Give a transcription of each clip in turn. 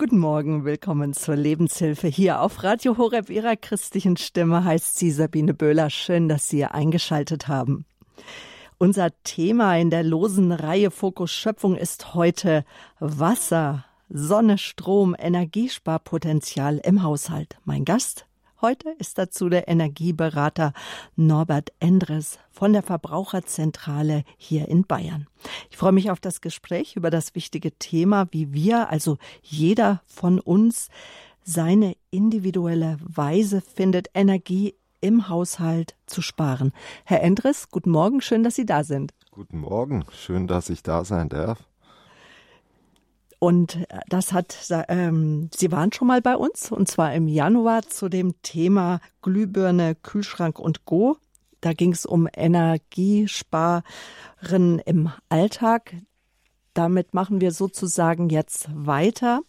Guten Morgen, willkommen zur Lebenshilfe hier auf Radio Horeb. Ihrer christlichen Stimme heißt sie Sabine Böhler. Schön, dass Sie eingeschaltet haben. Unser Thema in der losen Reihe Fokus Schöpfung ist heute Wasser, Sonne, Strom, Energiesparpotenzial im Haushalt. Mein Gast Heute ist dazu der Energieberater Norbert Endres von der Verbraucherzentrale hier in Bayern. Ich freue mich auf das Gespräch über das wichtige Thema, wie wir, also jeder von uns, seine individuelle Weise findet, Energie im Haushalt zu sparen. Herr Endres, guten Morgen, schön, dass Sie da sind. Guten Morgen, schön, dass ich da sein darf. Und das hat, ähm, Sie waren schon mal bei uns, und zwar im Januar zu dem Thema Glühbirne, Kühlschrank und Go. Da ging es um Energiesparen im Alltag. Damit machen wir sozusagen jetzt weiter.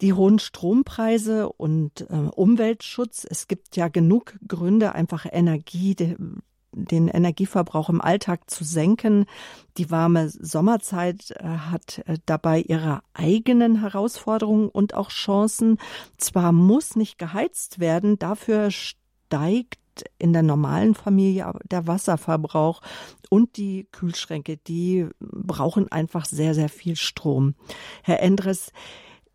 Die hohen Strompreise und äh, Umweltschutz. Es gibt ja genug Gründe, einfach Energie, den Energieverbrauch im Alltag zu senken. Die warme Sommerzeit äh, hat äh, dabei ihre eigenen Herausforderungen und auch Chancen. Zwar muss nicht geheizt werden, dafür steigt in der normalen Familie der Wasserverbrauch und die Kühlschränke, die brauchen einfach sehr, sehr viel Strom. Herr Endres,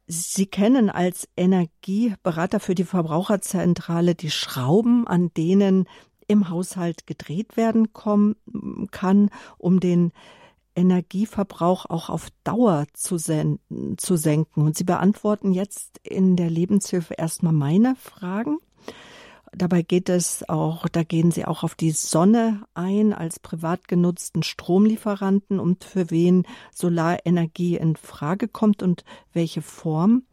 Sie kennen als Energieberater für die Verbraucherzentrale die Schrauben, an denen im Haushalt gedreht werden kann, um den Energieverbrauch auch auf Dauer zu, sen zu senken. Und Sie beantworten jetzt in der Lebenshilfe erstmal meine Fragen. Dabei geht es auch, da gehen Sie auch auf die Sonne ein als privat genutzten Stromlieferanten und für wen Solarenergie in Frage kommt und welche Form.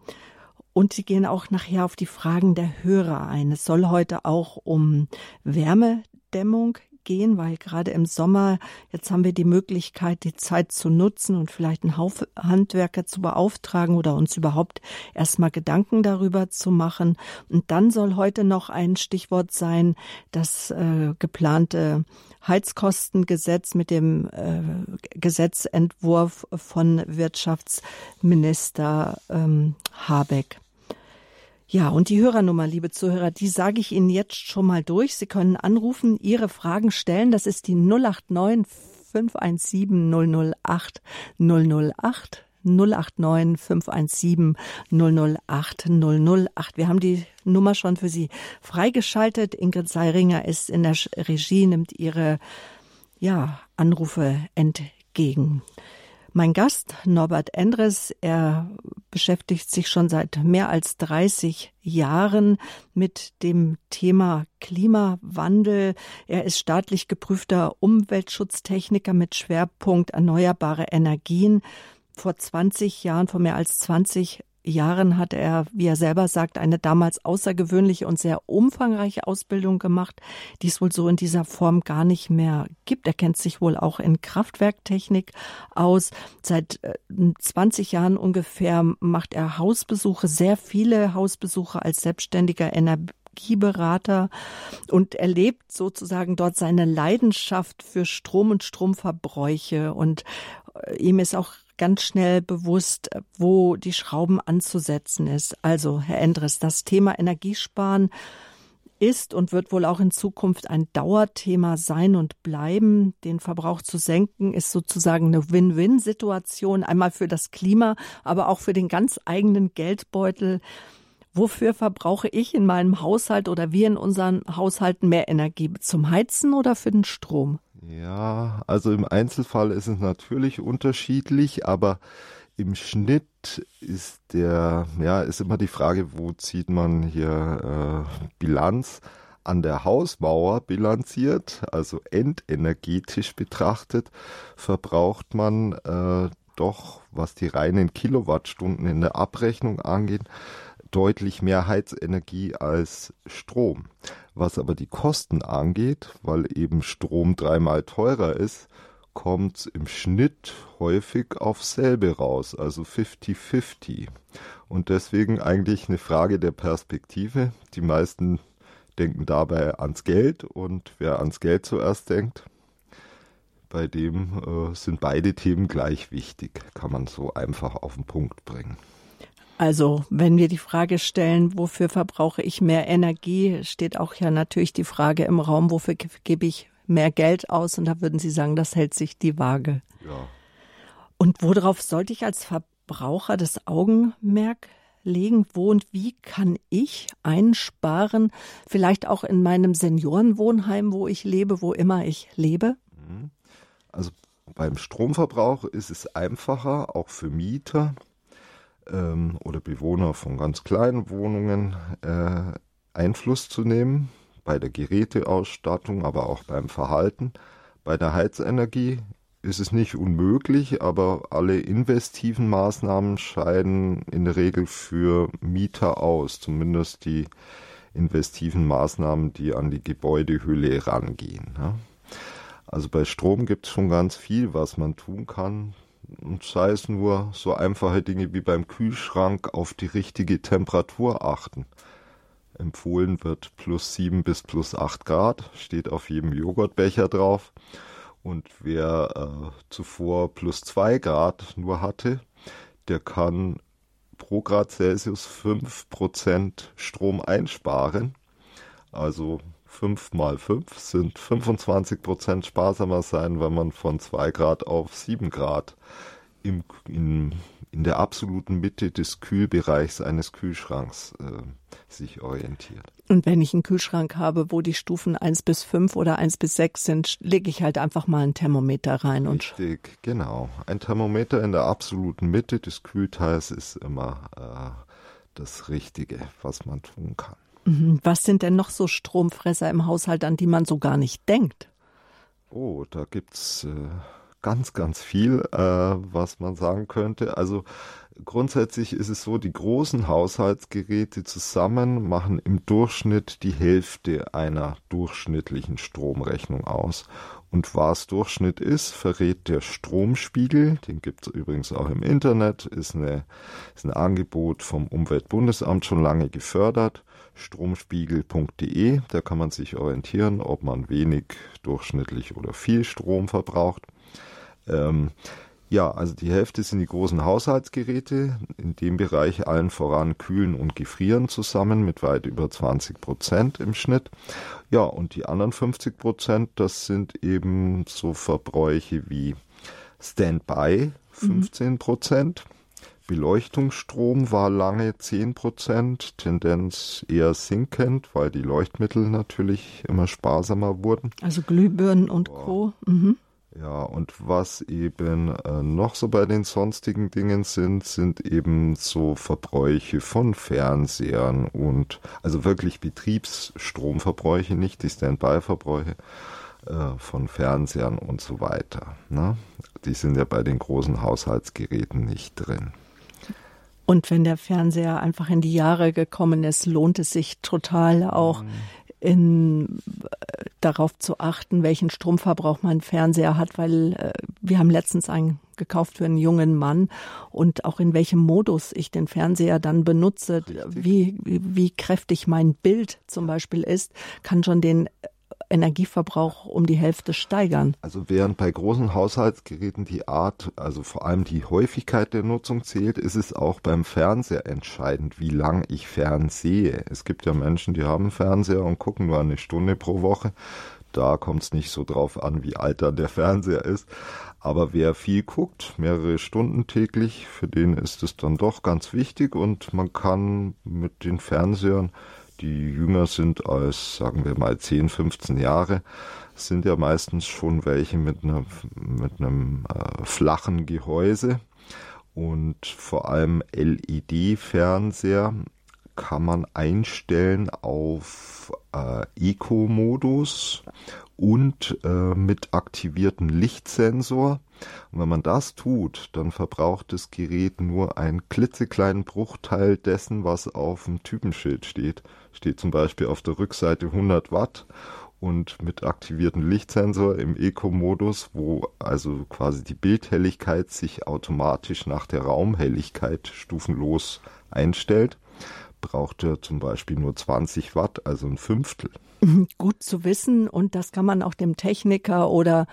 Und Sie gehen auch nachher auf die Fragen der Hörer ein. Es soll heute auch um Wärmedämmung gehen, weil gerade im Sommer, jetzt haben wir die Möglichkeit, die Zeit zu nutzen und vielleicht einen Haufen Handwerker zu beauftragen oder uns überhaupt erstmal Gedanken darüber zu machen. Und dann soll heute noch ein Stichwort sein, das äh, geplante Heizkostengesetz mit dem äh, Gesetzentwurf von Wirtschaftsminister ähm, Habeck. Ja, und die Hörernummer, liebe Zuhörer, die sage ich Ihnen jetzt schon mal durch. Sie können anrufen, Ihre Fragen stellen. Das ist die 089 517 008 008. 089 517 008 008. Wir haben die Nummer schon für Sie freigeschaltet. Ingrid Seiringer ist in der Regie, nimmt Ihre ja, Anrufe entgegen. Mein Gast, Norbert Endres, er beschäftigt sich schon seit mehr als 30 Jahren mit dem Thema Klimawandel. Er ist staatlich geprüfter Umweltschutztechniker mit Schwerpunkt erneuerbare Energien. Vor 20 Jahren, vor mehr als 20 Jahren hat er, wie er selber sagt, eine damals außergewöhnliche und sehr umfangreiche Ausbildung gemacht, die es wohl so in dieser Form gar nicht mehr gibt. Er kennt sich wohl auch in Kraftwerktechnik aus. Seit 20 äh, Jahren ungefähr macht er Hausbesuche, sehr viele Hausbesuche als selbstständiger Energieberater und erlebt sozusagen dort seine Leidenschaft für Strom und Stromverbräuche und äh, ihm ist auch ganz schnell bewusst, wo die Schrauben anzusetzen ist. Also, Herr Endres, das Thema Energiesparen ist und wird wohl auch in Zukunft ein Dauerthema sein und bleiben. Den Verbrauch zu senken ist sozusagen eine Win-Win-Situation, einmal für das Klima, aber auch für den ganz eigenen Geldbeutel. Wofür verbrauche ich in meinem Haushalt oder wir in unseren Haushalten mehr Energie? Zum Heizen oder für den Strom? Ja, also im Einzelfall ist es natürlich unterschiedlich, aber im Schnitt ist der, ja, ist immer die Frage, wo zieht man hier äh, Bilanz? An der Hausmauer bilanziert, also endenergetisch betrachtet, verbraucht man äh, doch, was die reinen Kilowattstunden in der Abrechnung angeht, deutlich mehr Heizenergie als Strom. Was aber die Kosten angeht, weil eben Strom dreimal teurer ist, kommt im Schnitt häufig auf selbe raus, also 50-50. Und deswegen eigentlich eine Frage der Perspektive. Die meisten denken dabei ans Geld und wer ans Geld zuerst denkt, bei dem äh, sind beide Themen gleich wichtig, kann man so einfach auf den Punkt bringen. Also, wenn wir die Frage stellen, wofür verbrauche ich mehr Energie, steht auch ja natürlich die Frage im Raum, wofür gebe ich mehr Geld aus? Und da würden Sie sagen, das hält sich die Waage. Ja. Und worauf sollte ich als Verbraucher das Augenmerk legen? Wo und wie kann ich einsparen? Vielleicht auch in meinem Seniorenwohnheim, wo ich lebe, wo immer ich lebe? Mhm. Also beim Stromverbrauch ist es einfacher, auch für Mieter ähm, oder Bewohner von ganz kleinen Wohnungen äh, Einfluss zu nehmen bei der Geräteausstattung, aber auch beim Verhalten. Bei der Heizenergie ist es nicht unmöglich, aber alle investiven Maßnahmen scheiden in der Regel für Mieter aus, zumindest die investiven Maßnahmen, die an die Gebäudehülle rangehen. Ja. Also bei Strom gibt es schon ganz viel, was man tun kann. Und sei es nur so einfache Dinge wie beim Kühlschrank auf die richtige Temperatur achten. Empfohlen wird plus 7 bis plus 8 Grad, steht auf jedem Joghurtbecher drauf. Und wer äh, zuvor plus 2 Grad nur hatte, der kann pro Grad Celsius 5% Strom einsparen. Also 5 mal 5 sind 25% sparsamer sein, wenn man von 2 Grad auf 7 Grad im, in, in der absoluten Mitte des Kühlbereichs eines Kühlschranks äh, sich orientiert. Und wenn ich einen Kühlschrank habe, wo die Stufen 1 bis 5 oder 1 bis 6 sind, lege ich halt einfach mal ein Thermometer rein. Richtig, und genau. Ein Thermometer in der absoluten Mitte des Kühlteils ist immer äh, das Richtige, was man tun kann. Mhm. Was sind denn noch so Stromfresser im Haushalt, an die man so gar nicht denkt? Oh, da gibt's äh, ganz, ganz viel, äh, was man sagen könnte. Also grundsätzlich ist es so, die großen Haushaltsgeräte zusammen machen im Durchschnitt die Hälfte einer durchschnittlichen Stromrechnung aus. Und was Durchschnitt ist, verrät der Stromspiegel, den gibt es übrigens auch im Internet, ist, eine, ist ein Angebot vom Umweltbundesamt schon lange gefördert stromspiegel.de. Da kann man sich orientieren, ob man wenig, durchschnittlich oder viel Strom verbraucht. Ähm, ja, also die Hälfte sind die großen Haushaltsgeräte, in dem Bereich allen voran Kühlen und Gefrieren zusammen mit weit über 20 Prozent im Schnitt. Ja, und die anderen 50 Prozent, das sind eben so Verbräuche wie Standby, 15 Prozent. Beleuchtungsstrom war lange 10 Prozent, Tendenz eher sinkend, weil die Leuchtmittel natürlich immer sparsamer wurden. Also Glühbirnen und Co. Mhm. Ja, und was eben äh, noch so bei den sonstigen Dingen sind, sind eben so Verbräuche von Fernsehern und also wirklich Betriebsstromverbräuche, nicht die Standby-Verbräuche äh, von Fernsehern und so weiter. Ne? Die sind ja bei den großen Haushaltsgeräten nicht drin. Und wenn der Fernseher einfach in die Jahre gekommen ist, lohnt es sich total auch mhm. in, äh, darauf zu achten, welchen Stromverbrauch mein Fernseher hat, weil äh, wir haben letztens einen gekauft für einen jungen Mann und auch in welchem Modus ich den Fernseher dann benutze, wie, wie, wie kräftig mein Bild zum Beispiel ist, kann schon den Energieverbrauch um die Hälfte steigern. Also während bei großen Haushaltsgeräten die Art, also vor allem die Häufigkeit der Nutzung zählt, ist es auch beim Fernseher entscheidend, wie lang ich fernsehe. Es gibt ja Menschen, die haben Fernseher und gucken nur eine Stunde pro Woche. Da kommt es nicht so drauf an, wie alt dann der Fernseher ist. Aber wer viel guckt, mehrere Stunden täglich, für den ist es dann doch ganz wichtig und man kann mit den Fernsehern die jünger sind als, sagen wir mal, 10, 15 Jahre, sind ja meistens schon welche mit, einer, mit einem äh, flachen Gehäuse und vor allem LED-Fernseher kann man einstellen auf äh, Eco-Modus und äh, mit aktiviertem Lichtsensor. Und wenn man das tut, dann verbraucht das Gerät nur einen klitzekleinen Bruchteil dessen, was auf dem Typenschild steht. Steht zum Beispiel auf der Rückseite 100 Watt und mit aktiviertem Lichtsensor im Eco-Modus, wo also quasi die Bildhelligkeit sich automatisch nach der Raumhelligkeit stufenlos einstellt, braucht er zum Beispiel nur 20 Watt, also ein Fünftel. Gut zu wissen und das kann man auch dem Techniker oder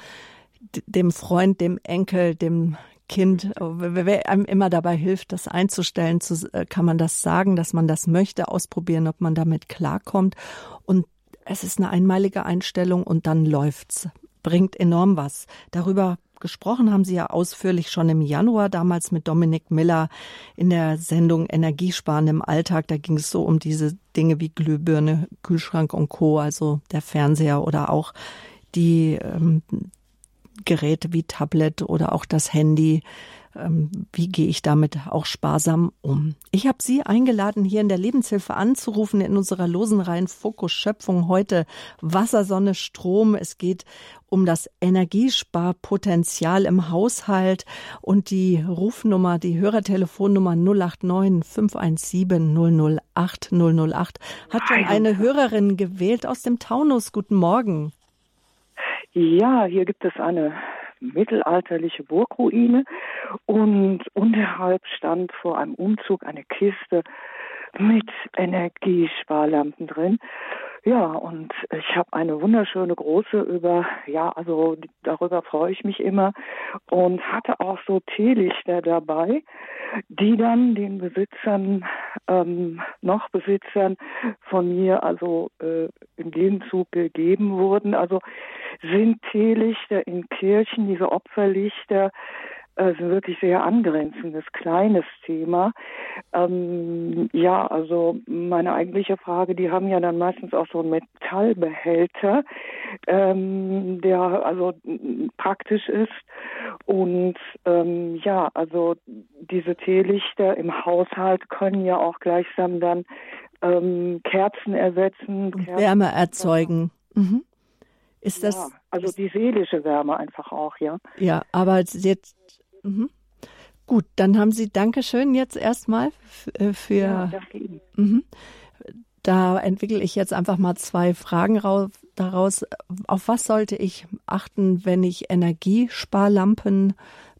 dem Freund, dem Enkel, dem Kind, wer einem immer dabei hilft, das einzustellen, zu, äh, kann man das sagen, dass man das möchte, ausprobieren, ob man damit klarkommt. Und es ist eine einmalige Einstellung und dann läuft's. Bringt enorm was. Darüber gesprochen haben Sie ja ausführlich schon im Januar, damals mit Dominik Miller in der Sendung Energiesparen im Alltag. Da ging es so um diese Dinge wie Glühbirne, Kühlschrank und Co., also der Fernseher oder auch die ähm, Geräte wie Tablet oder auch das Handy. Ähm, wie gehe ich damit auch sparsam um? Ich habe Sie eingeladen, hier in der Lebenshilfe anzurufen in unserer losen Reihen Fokus Schöpfung heute Wasser, Sonne, Strom. Es geht um das Energiesparpotenzial im Haushalt und die Rufnummer, die Hörertelefonnummer 089 517 008 008 hat schon eine Hörerin gewählt aus dem Taunus. Guten Morgen. Ja, hier gibt es eine mittelalterliche Burgruine und unterhalb stand vor einem Umzug eine Kiste mit Energiesparlampen drin. Ja, und ich habe eine wunderschöne große über, ja, also darüber freue ich mich immer und hatte auch so Teelichter dabei, die dann den Besitzern, ähm, noch Besitzern von mir, also äh, im Gegenzug gegeben wurden. Also sind Teelichter in Kirchen, diese Opferlichter, ist ein wirklich sehr angrenzendes, kleines Thema. Ähm, ja, also meine eigentliche Frage, die haben ja dann meistens auch so einen Metallbehälter, ähm, der also praktisch ist. Und ähm, ja, also diese Teelichter im Haushalt können ja auch gleichsam dann ähm, Kerzen ersetzen. Kerzen Wärme erzeugen. Mhm. Ist das? Ja, also die seelische Wärme einfach auch, ja. Ja, aber jetzt Mhm. Gut, dann haben Sie Dankeschön jetzt erstmal äh, für. Ja, mhm. Da entwickle ich jetzt einfach mal zwei Fragen daraus. Auf was sollte ich achten, wenn ich Energiesparlampen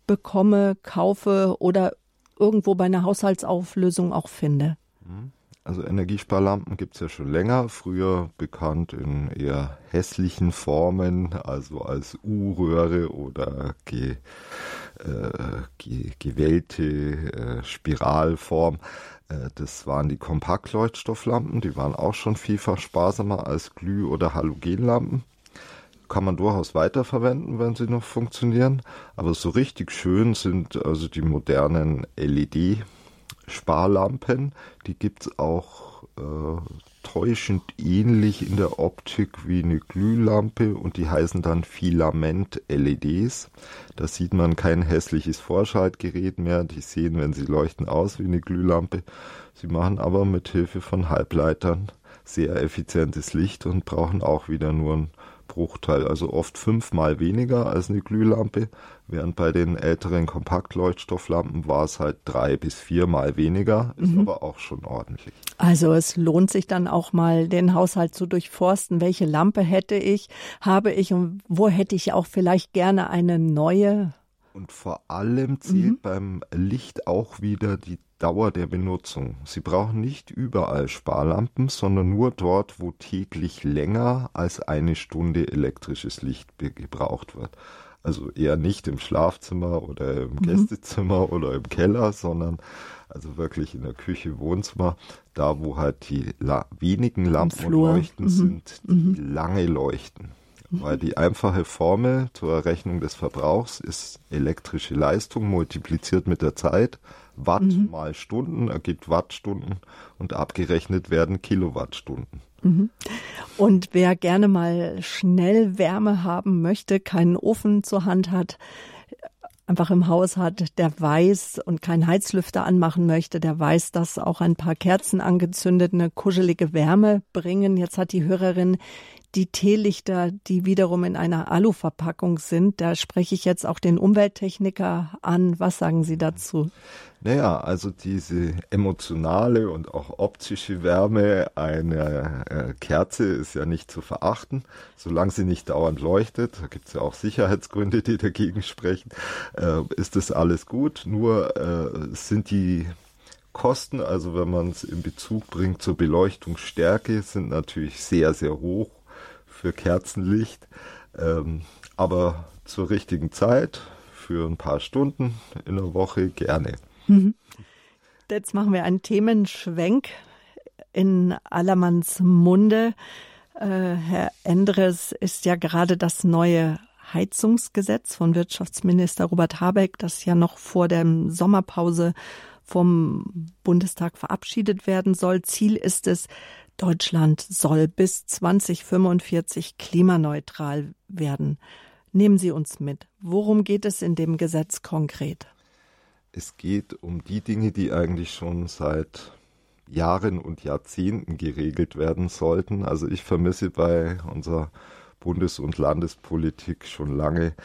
bekomme, kaufe oder irgendwo bei einer Haushaltsauflösung auch finde? Mhm. Also Energiesparlampen gibt es ja schon länger, früher bekannt in eher hässlichen Formen, also als U-Röhre oder ge, äh, ge, gewellte äh, Spiralform. Äh, das waren die Kompaktleuchtstofflampen, die waren auch schon vielfach sparsamer als Glüh- oder Halogenlampen. Kann man durchaus weiterverwenden, wenn sie noch funktionieren. Aber so richtig schön sind also die modernen LED Sparlampen, die gibt es auch äh, täuschend ähnlich in der Optik wie eine Glühlampe und die heißen dann Filament-LEDs. Da sieht man kein hässliches Vorschaltgerät mehr. Die sehen, wenn sie leuchten, aus wie eine Glühlampe. Sie machen aber mit Hilfe von Halbleitern sehr effizientes Licht und brauchen auch wieder nur ein Bruchteil, also oft fünfmal weniger als eine Glühlampe, während bei den älteren Kompaktleuchtstofflampen war es halt drei bis viermal weniger, ist mhm. aber auch schon ordentlich. Also es lohnt sich dann auch mal den Haushalt zu durchforsten, welche Lampe hätte ich, habe ich und wo hätte ich auch vielleicht gerne eine neue. Und vor allem zählt mhm. beim Licht auch wieder die Dauer der Benutzung. Sie brauchen nicht überall Sparlampen, sondern nur dort, wo täglich länger als eine Stunde elektrisches Licht gebraucht wird. Also eher nicht im Schlafzimmer oder im mhm. Gästezimmer oder im Keller, sondern also wirklich in der Küche, Wohnzimmer, da wo halt die La wenigen Lampen und Leuchten mhm. sind, die mhm. lange leuchten. Mhm. Weil die einfache Formel zur Errechnung des Verbrauchs ist elektrische Leistung multipliziert mit der Zeit Watt mhm. mal Stunden ergibt Wattstunden und abgerechnet werden Kilowattstunden. Mhm. Und wer gerne mal schnell Wärme haben möchte, keinen Ofen zur Hand hat, einfach im Haus hat, der weiß und keinen Heizlüfter anmachen möchte, der weiß, dass auch ein paar Kerzen angezündet eine kuschelige Wärme bringen. Jetzt hat die Hörerin die Teelichter, die wiederum in einer Aluverpackung sind. Da spreche ich jetzt auch den Umwelttechniker an. Was sagen Sie dazu? Naja, also diese emotionale und auch optische Wärme einer äh, Kerze ist ja nicht zu verachten, solange sie nicht dauernd leuchtet. Da gibt es ja auch Sicherheitsgründe, die dagegen sprechen. Äh, ist das alles gut? Nur äh, sind die Kosten, also wenn man es in Bezug bringt zur Beleuchtungsstärke, sind natürlich sehr, sehr hoch für Kerzenlicht. Ähm, aber zur richtigen Zeit, für ein paar Stunden in der Woche gerne. Mhm. Jetzt machen wir einen Themenschwenk in allermanns Munde. Äh, Herr Endres ist ja gerade das neue Heizungsgesetz von Wirtschaftsminister Robert Habeck, das ja noch vor der Sommerpause vom Bundestag verabschiedet werden soll. Ziel ist es, Deutschland soll bis 2045 klimaneutral werden. Nehmen Sie uns mit. Worum geht es in dem Gesetz konkret? Es geht um die Dinge, die eigentlich schon seit Jahren und Jahrzehnten geregelt werden sollten. Also ich vermisse bei unserer Bundes- und Landespolitik schon lange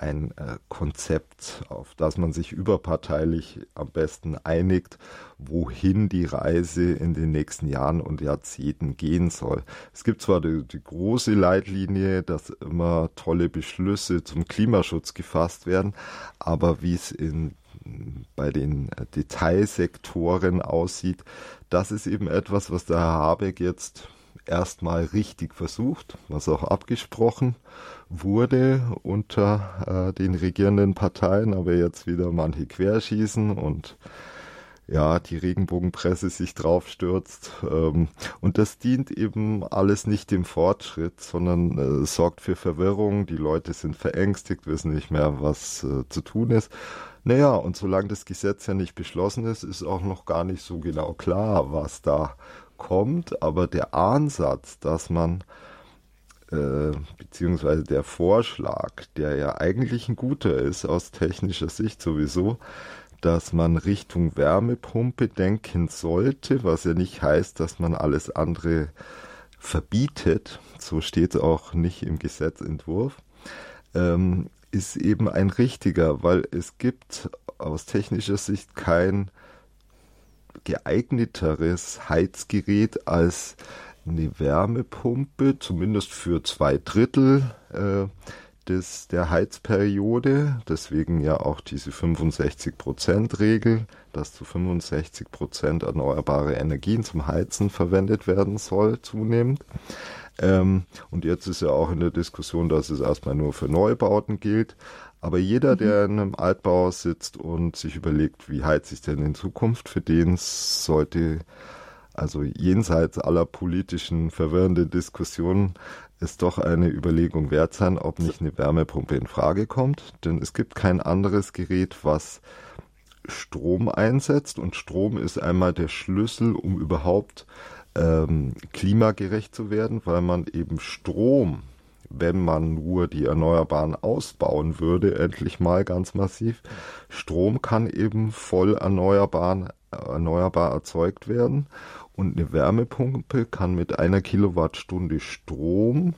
ein äh, Konzept, auf das man sich überparteilich am besten einigt, wohin die Reise in den nächsten Jahren und Jahrzehnten gehen soll. Es gibt zwar die, die große Leitlinie, dass immer tolle Beschlüsse zum Klimaschutz gefasst werden, aber wie es in bei den Detailsektoren aussieht, das ist eben etwas, was der Herr Habeck jetzt erstmal richtig versucht, was auch abgesprochen wurde unter äh, den regierenden Parteien, aber jetzt wieder manche querschießen und ja, die Regenbogenpresse sich draufstürzt. Ähm, und das dient eben alles nicht dem Fortschritt, sondern äh, sorgt für Verwirrung. Die Leute sind verängstigt, wissen nicht mehr, was äh, zu tun ist. Naja, und solange das Gesetz ja nicht beschlossen ist, ist auch noch gar nicht so genau klar, was da kommt, aber der Ansatz, dass man äh, beziehungsweise der Vorschlag, der ja eigentlich ein guter ist aus technischer Sicht sowieso, dass man Richtung Wärmepumpe denken sollte, was ja nicht heißt, dass man alles andere verbietet, so steht es auch nicht im Gesetzentwurf, ähm, ist eben ein richtiger, weil es gibt aus technischer Sicht kein geeigneteres Heizgerät als eine Wärmepumpe, zumindest für zwei Drittel äh, des, der Heizperiode. Deswegen ja auch diese 65-Prozent-Regel, dass zu 65 Prozent erneuerbare Energien zum Heizen verwendet werden soll, zunehmend. Ähm, und jetzt ist ja auch in der Diskussion, dass es erstmal nur für Neubauten gilt. Aber jeder, mhm. der in einem Altbau sitzt und sich überlegt, wie heizt sich denn in Zukunft, für den sollte also jenseits aller politischen verwirrenden Diskussionen es doch eine Überlegung wert sein, ob nicht eine Wärmepumpe in Frage kommt. Denn es gibt kein anderes Gerät, was Strom einsetzt und Strom ist einmal der Schlüssel, um überhaupt ähm, klimagerecht zu werden, weil man eben Strom wenn man nur die Erneuerbaren ausbauen würde, endlich mal ganz massiv. Strom kann eben voll erneuerbar, erneuerbar erzeugt werden und eine Wärmepumpe kann mit einer Kilowattstunde Strom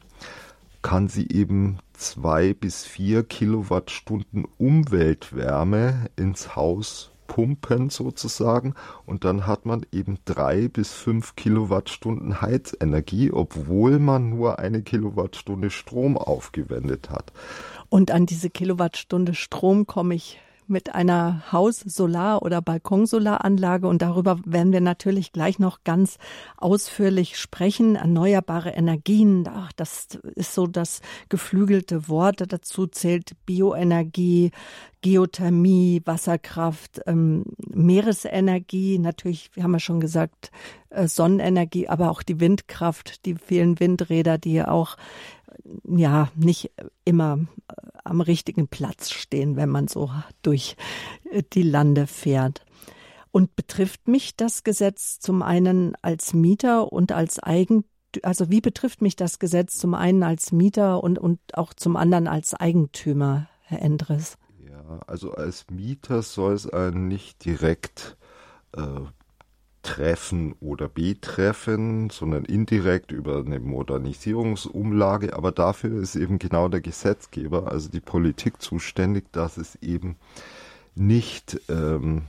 kann sie eben zwei bis vier Kilowattstunden Umweltwärme ins Haus pumpen sozusagen und dann hat man eben drei bis fünf Kilowattstunden Heizenergie, obwohl man nur eine Kilowattstunde Strom aufgewendet hat. Und an diese Kilowattstunde Strom komme ich mit einer Haus-Solar- oder Balkonsolaranlage und darüber werden wir natürlich gleich noch ganz ausführlich sprechen. Erneuerbare Energien, ach, das ist so das geflügelte Wort. Dazu zählt Bioenergie, Geothermie, Wasserkraft, ähm, Meeresenergie, natürlich, wir haben ja schon gesagt, äh, Sonnenenergie, aber auch die Windkraft, die vielen Windräder, die auch ja nicht immer äh, am richtigen Platz stehen, wenn man so durch äh, die Lande fährt. Und betrifft mich das Gesetz zum einen als Mieter und als Eigentümer? Also wie betrifft mich das Gesetz zum einen als Mieter und, und auch zum anderen als Eigentümer, Herr Endres? Ja, also als Mieter soll es einen nicht direkt äh, treffen oder betreffen, sondern indirekt über eine Modernisierungsumlage. Aber dafür ist eben genau der Gesetzgeber, also die Politik zuständig, dass es eben nicht ähm,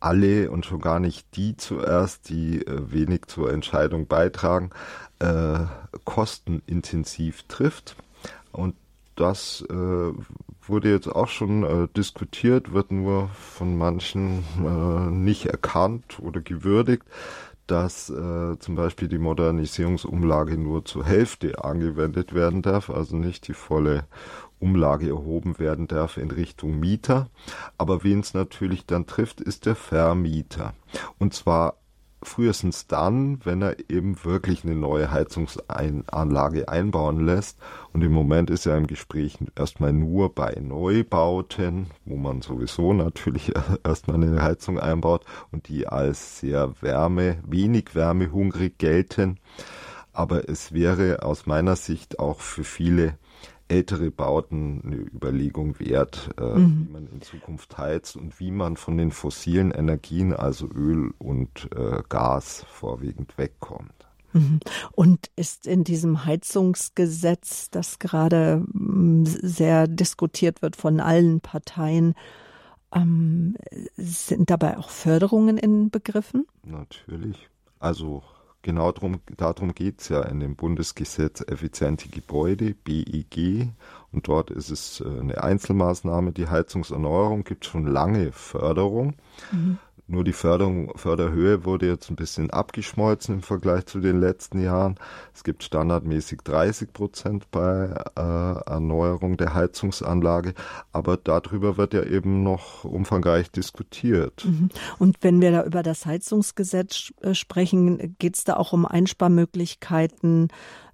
alle und schon gar nicht die zuerst, die äh, wenig zur Entscheidung beitragen, äh, kostenintensiv trifft. Und das äh, wurde jetzt auch schon äh, diskutiert, wird nur von manchen äh, nicht erkannt oder gewürdigt, dass äh, zum Beispiel die Modernisierungsumlage nur zur Hälfte angewendet werden darf, also nicht die volle Umlage erhoben werden darf in Richtung Mieter. Aber wen es natürlich dann trifft, ist der Vermieter. Und zwar frühestens dann, wenn er eben wirklich eine neue Heizungsanlage einbauen lässt. Und im Moment ist ja im Gespräch erstmal nur bei Neubauten, wo man sowieso natürlich erstmal eine Heizung einbaut und die als sehr wärme, wenig wärmehungrig gelten. Aber es wäre aus meiner Sicht auch für viele ältere Bauten eine Überlegung wert, äh, mhm. wie man in Zukunft heizt und wie man von den fossilen Energien, also Öl und äh, Gas, vorwiegend wegkommt. Mhm. Und ist in diesem Heizungsgesetz, das gerade mm, sehr diskutiert wird von allen Parteien, ähm, sind dabei auch Förderungen in Begriffen? Natürlich. Also Genau drum, darum geht es ja in dem Bundesgesetz Effiziente Gebäude, BEG. Und dort ist es äh, eine Einzelmaßnahme. Die Heizungserneuerung gibt schon lange Förderung. Mhm. Nur die Förderung, Förderhöhe wurde jetzt ein bisschen abgeschmolzen im Vergleich zu den letzten Jahren. Es gibt standardmäßig 30 Prozent bei äh, Erneuerung der Heizungsanlage, aber darüber wird ja eben noch umfangreich diskutiert. Mhm. Und wenn wir da über das Heizungsgesetz äh, sprechen, geht es da auch um Einsparmöglichkeiten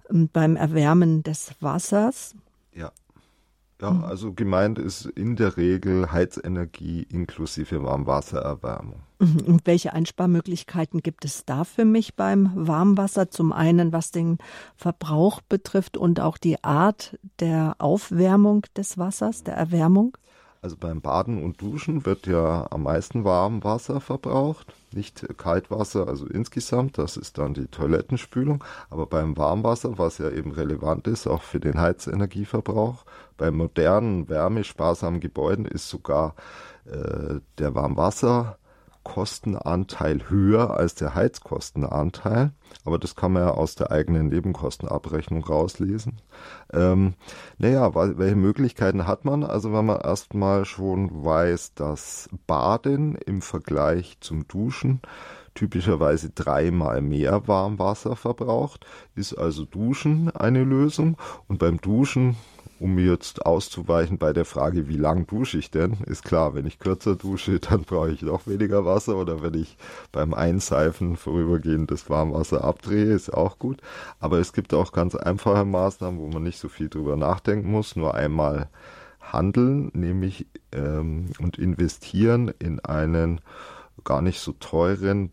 ähm, beim Erwärmen des Wassers? Ja. Ja, mhm. also gemeint ist in der Regel Heizenergie inklusive Warmwassererwärmung. Mhm. Und welche Einsparmöglichkeiten gibt es da für mich beim Warmwasser? Zum einen, was den Verbrauch betrifft und auch die Art der Aufwärmung des Wassers, der Erwärmung? Also beim Baden und Duschen wird ja am meisten Warmwasser verbraucht, nicht Kaltwasser, also insgesamt, das ist dann die Toilettenspülung. Aber beim Warmwasser, was ja eben relevant ist, auch für den Heizenergieverbrauch, bei modernen, wärmesparsamen Gebäuden ist sogar äh, der Warmwasser Kostenanteil höher als der Heizkostenanteil, aber das kann man ja aus der eigenen Nebenkostenabrechnung rauslesen. Ähm, naja, welche Möglichkeiten hat man? Also wenn man erstmal schon weiß, dass Baden im Vergleich zum Duschen typischerweise dreimal mehr Warmwasser verbraucht, ist also Duschen eine Lösung. Und beim Duschen um jetzt auszuweichen bei der Frage, wie lang dusche ich denn, ist klar, wenn ich kürzer dusche, dann brauche ich noch weniger Wasser oder wenn ich beim Einseifen vorübergehend das Warmwasser abdrehe, ist auch gut. Aber es gibt auch ganz einfache Maßnahmen, wo man nicht so viel drüber nachdenken muss, nur einmal handeln, nämlich ähm, und investieren in einen gar nicht so teuren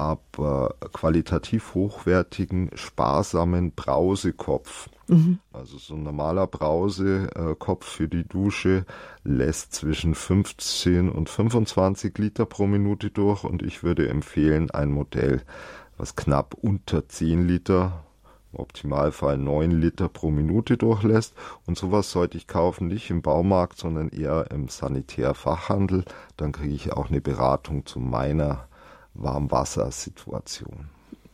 aber qualitativ hochwertigen, sparsamen Brausekopf. Mhm. Also so ein normaler Brausekopf für die Dusche lässt zwischen 15 und 25 Liter pro Minute durch und ich würde empfehlen ein Modell, was knapp unter 10 Liter im Optimalfall 9 Liter pro Minute durchlässt. Und sowas sollte ich kaufen, nicht im Baumarkt, sondern eher im Sanitärfachhandel. Dann kriege ich auch eine Beratung zu meiner Warmwassersituation.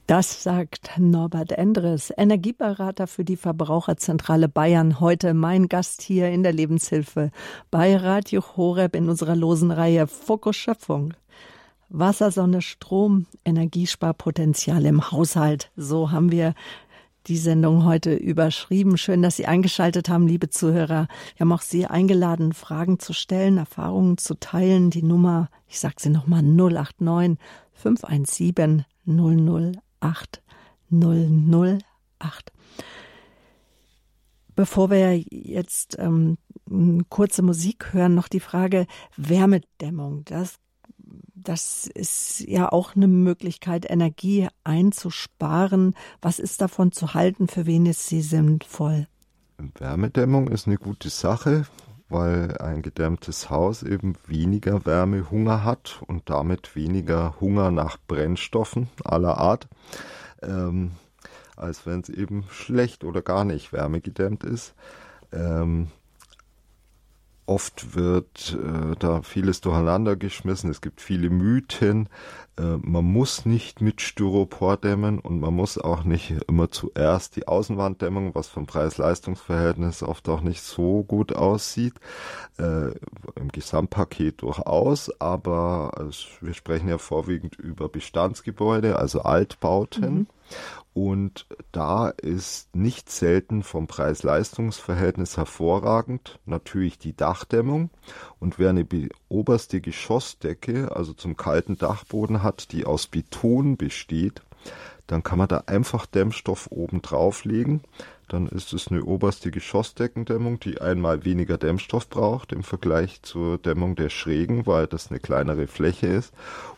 Das sagt Norbert Endres, Energieberater für die Verbraucherzentrale Bayern. Heute mein Gast hier in der Lebenshilfe bei Radio Horeb in unserer losen Reihe Fokus Schöpfung. Wasser, Sonne, Strom, Energiesparpotenzial im Haushalt. So haben wir die Sendung heute überschrieben. Schön, dass Sie eingeschaltet haben, liebe Zuhörer. Wir haben auch Sie eingeladen, Fragen zu stellen, Erfahrungen zu teilen. Die Nummer, ich sage sie nochmal, 089 517 008 008. Bevor wir jetzt ähm, kurze Musik hören, noch die Frage Wärmedämmung. Das, das ist ja auch eine Möglichkeit, Energie einzusparen. Was ist davon zu halten? Für wen ist sie sinnvoll? Wärmedämmung ist eine gute Sache weil ein gedämmtes Haus eben weniger Wärmehunger hat und damit weniger Hunger nach Brennstoffen aller Art, ähm, als wenn es eben schlecht oder gar nicht wärmegedämmt ist. Ähm, oft wird äh, da vieles durcheinander geschmissen. Es gibt viele Mythen. Äh, man muss nicht mit Styropor dämmen und man muss auch nicht immer zuerst die Außenwanddämmung, was vom Preis-Leistungs-Verhältnis oft auch nicht so gut aussieht. Äh, Im Gesamtpaket durchaus, aber es, wir sprechen ja vorwiegend über Bestandsgebäude, also Altbauten. Mhm. Und da ist nicht selten vom Preis-Leistungs-Verhältnis hervorragend natürlich die Dachdämmung. Und wer eine oberste Geschossdecke, also zum kalten Dachboden hat, die aus Beton besteht, dann kann man da einfach Dämmstoff oben drauflegen. Dann ist es eine oberste Geschossdeckendämmung, die einmal weniger Dämmstoff braucht im Vergleich zur Dämmung der Schrägen, weil das eine kleinere Fläche ist.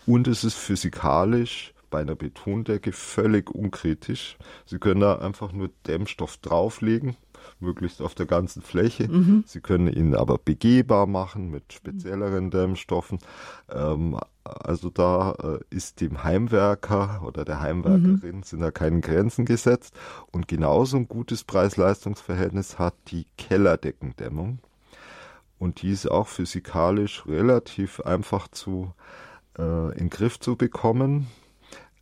Und es ist physikalisch bei einer Betondecke völlig unkritisch. Sie können da einfach nur Dämmstoff drauflegen, möglichst auf der ganzen Fläche. Mhm. Sie können ihn aber begehbar machen mit spezielleren Dämmstoffen. Ähm, also da äh, ist dem Heimwerker oder der Heimwerkerin mhm. sind da keine Grenzen gesetzt. Und genauso ein gutes Preis-Leistungs-Verhältnis hat die Kellerdeckendämmung. Und die ist auch physikalisch relativ einfach zu äh, in den Griff zu bekommen.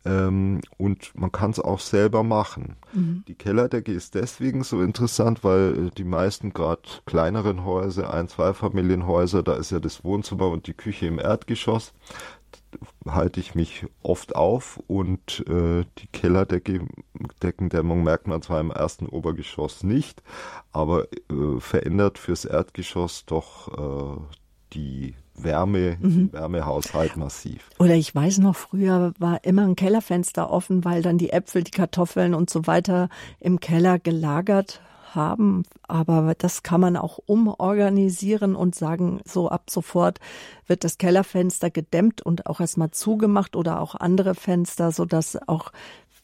Ähm, und man kann es auch selber machen. Mhm. Die Kellerdecke ist deswegen so interessant, weil äh, die meisten gerade kleineren Häuser, ein, zwei Familienhäuser, da ist ja das Wohnzimmer und die Küche im Erdgeschoss, halte ich mich oft auf und äh, die Kellerdeckendämmung merkt man zwar im ersten Obergeschoss nicht, aber äh, verändert fürs Erdgeschoss doch äh, die Wärme, mhm. Wärmehaushalt massiv. Oder ich weiß noch, früher war immer ein Kellerfenster offen, weil dann die Äpfel, die Kartoffeln und so weiter im Keller gelagert haben. Aber das kann man auch umorganisieren und sagen, so ab sofort wird das Kellerfenster gedämmt und auch erstmal zugemacht oder auch andere Fenster, sodass auch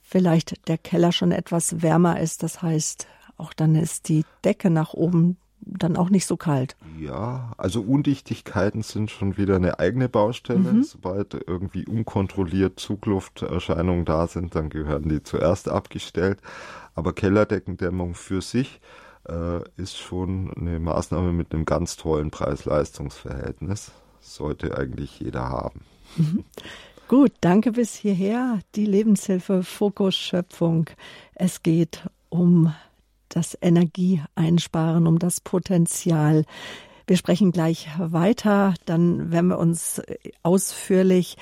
vielleicht der Keller schon etwas wärmer ist. Das heißt, auch dann ist die Decke nach oben dann auch nicht so kalt. Ja, also Undichtigkeiten sind schon wieder eine eigene Baustelle. Mhm. Sobald irgendwie unkontrolliert Zuglufterscheinungen da sind, dann gehören die zuerst abgestellt. Aber Kellerdeckendämmung für sich äh, ist schon eine Maßnahme mit einem ganz tollen Preis-Leistungs-Verhältnis. Sollte eigentlich jeder haben. Mhm. Gut, danke bis hierher. Die Lebenshilfe Fokus Schöpfung. Es geht um das Energieeinsparen, um das Potenzial. Wir sprechen gleich weiter, dann werden wir uns ausführlich